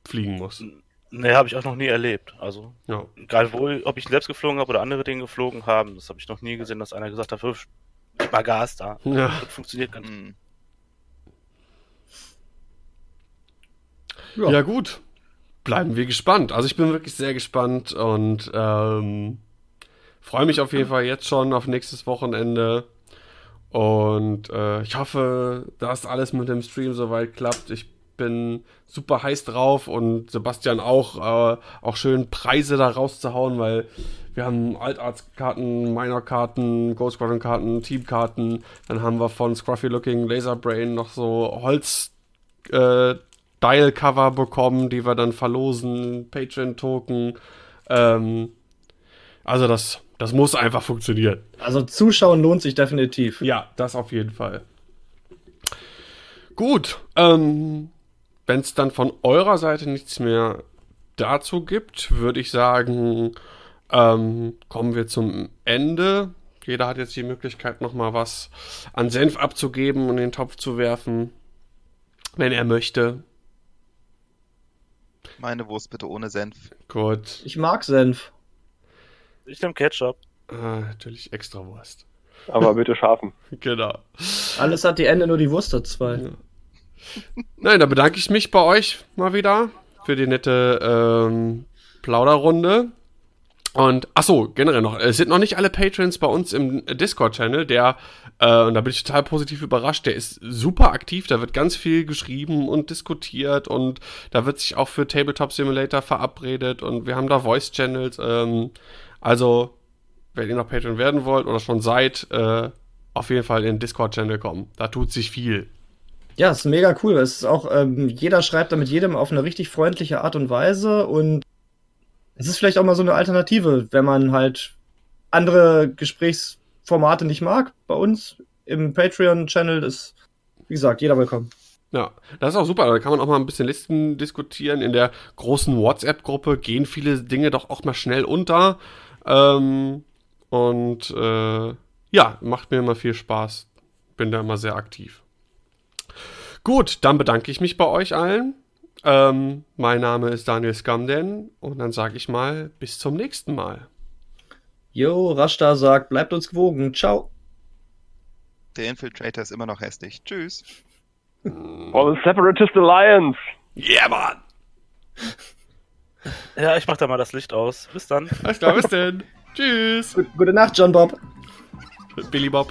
fliegen muss. Nee, habe ich auch noch nie erlebt. Also, ja. egal wo, ob ich selbst geflogen habe oder andere Dinge geflogen haben, das habe ich noch nie gesehen, dass einer gesagt hat, gib mal Gas da. Ja. Das funktioniert ganz gut. Ja. ja. gut. Bleiben wir gespannt. Also ich bin wirklich sehr gespannt und ähm, freue mich auf jeden Fall jetzt schon auf nächstes Wochenende. Und äh, ich hoffe, dass alles mit dem Stream soweit klappt. Ich bin super heiß drauf und Sebastian auch, äh, auch schön Preise da rauszuhauen, weil wir haben Altarts-Karten, Minor-Karten, Ghost Squadron-Karten, Team-Karten, dann haben wir von Scruffy Looking Laser Brain noch so Holz äh, Dial-Cover bekommen, die wir dann verlosen, Patreon-Token. Ähm, also das, das muss einfach funktionieren. Also Zuschauen lohnt sich definitiv. Ja, das auf jeden Fall. Gut, ähm, wenn es dann von eurer Seite nichts mehr dazu gibt, würde ich sagen, ähm, kommen wir zum Ende. Jeder hat jetzt die Möglichkeit, nochmal was an Senf abzugeben und in den Topf zu werfen, wenn er möchte. Meine Wurst bitte ohne Senf. Gut. Ich mag Senf. Ich nehme Ketchup. Ah, natürlich extra Wurst. Aber bitte scharfen. genau. Alles hat die Ende, nur die Wurst hat zwei. Ja. Nein, da bedanke ich mich bei euch mal wieder für die nette ähm, Plauderrunde. Und ach so, generell noch, es sind noch nicht alle Patrons bei uns im Discord-Channel, der, äh, und da bin ich total positiv überrascht, der ist super aktiv, da wird ganz viel geschrieben und diskutiert und da wird sich auch für Tabletop Simulator verabredet und wir haben da Voice-Channels. Ähm, also, wenn ihr noch Patron werden wollt oder schon seid, äh, auf jeden Fall in den Discord-Channel kommen. Da tut sich viel. Ja, ist mega cool. Es ist auch, ähm, jeder schreibt da mit jedem auf eine richtig freundliche Art und Weise und es ist vielleicht auch mal so eine Alternative, wenn man halt andere Gesprächsformate nicht mag. Bei uns im Patreon-Channel ist, wie gesagt, jeder willkommen. Ja, das ist auch super. Da kann man auch mal ein bisschen Listen diskutieren. In der großen WhatsApp-Gruppe gehen viele Dinge doch auch mal schnell unter. Ähm, und äh, ja, macht mir immer viel Spaß. Bin da immer sehr aktiv. Gut, dann bedanke ich mich bei euch allen. Ähm, mein Name ist Daniel Skamden und dann sage ich mal bis zum nächsten Mal. Jo, Rashta sagt, bleibt uns gewogen. Ciao. Der Infiltrator ist immer noch hässlich. Tschüss. For the Separatist Alliance. Yeah, man. Ja, ich mach da mal das Licht aus. Bis dann. Alles klar, bis denn. Tschüss. Gut, gute Nacht, John Bob. Billy Bob.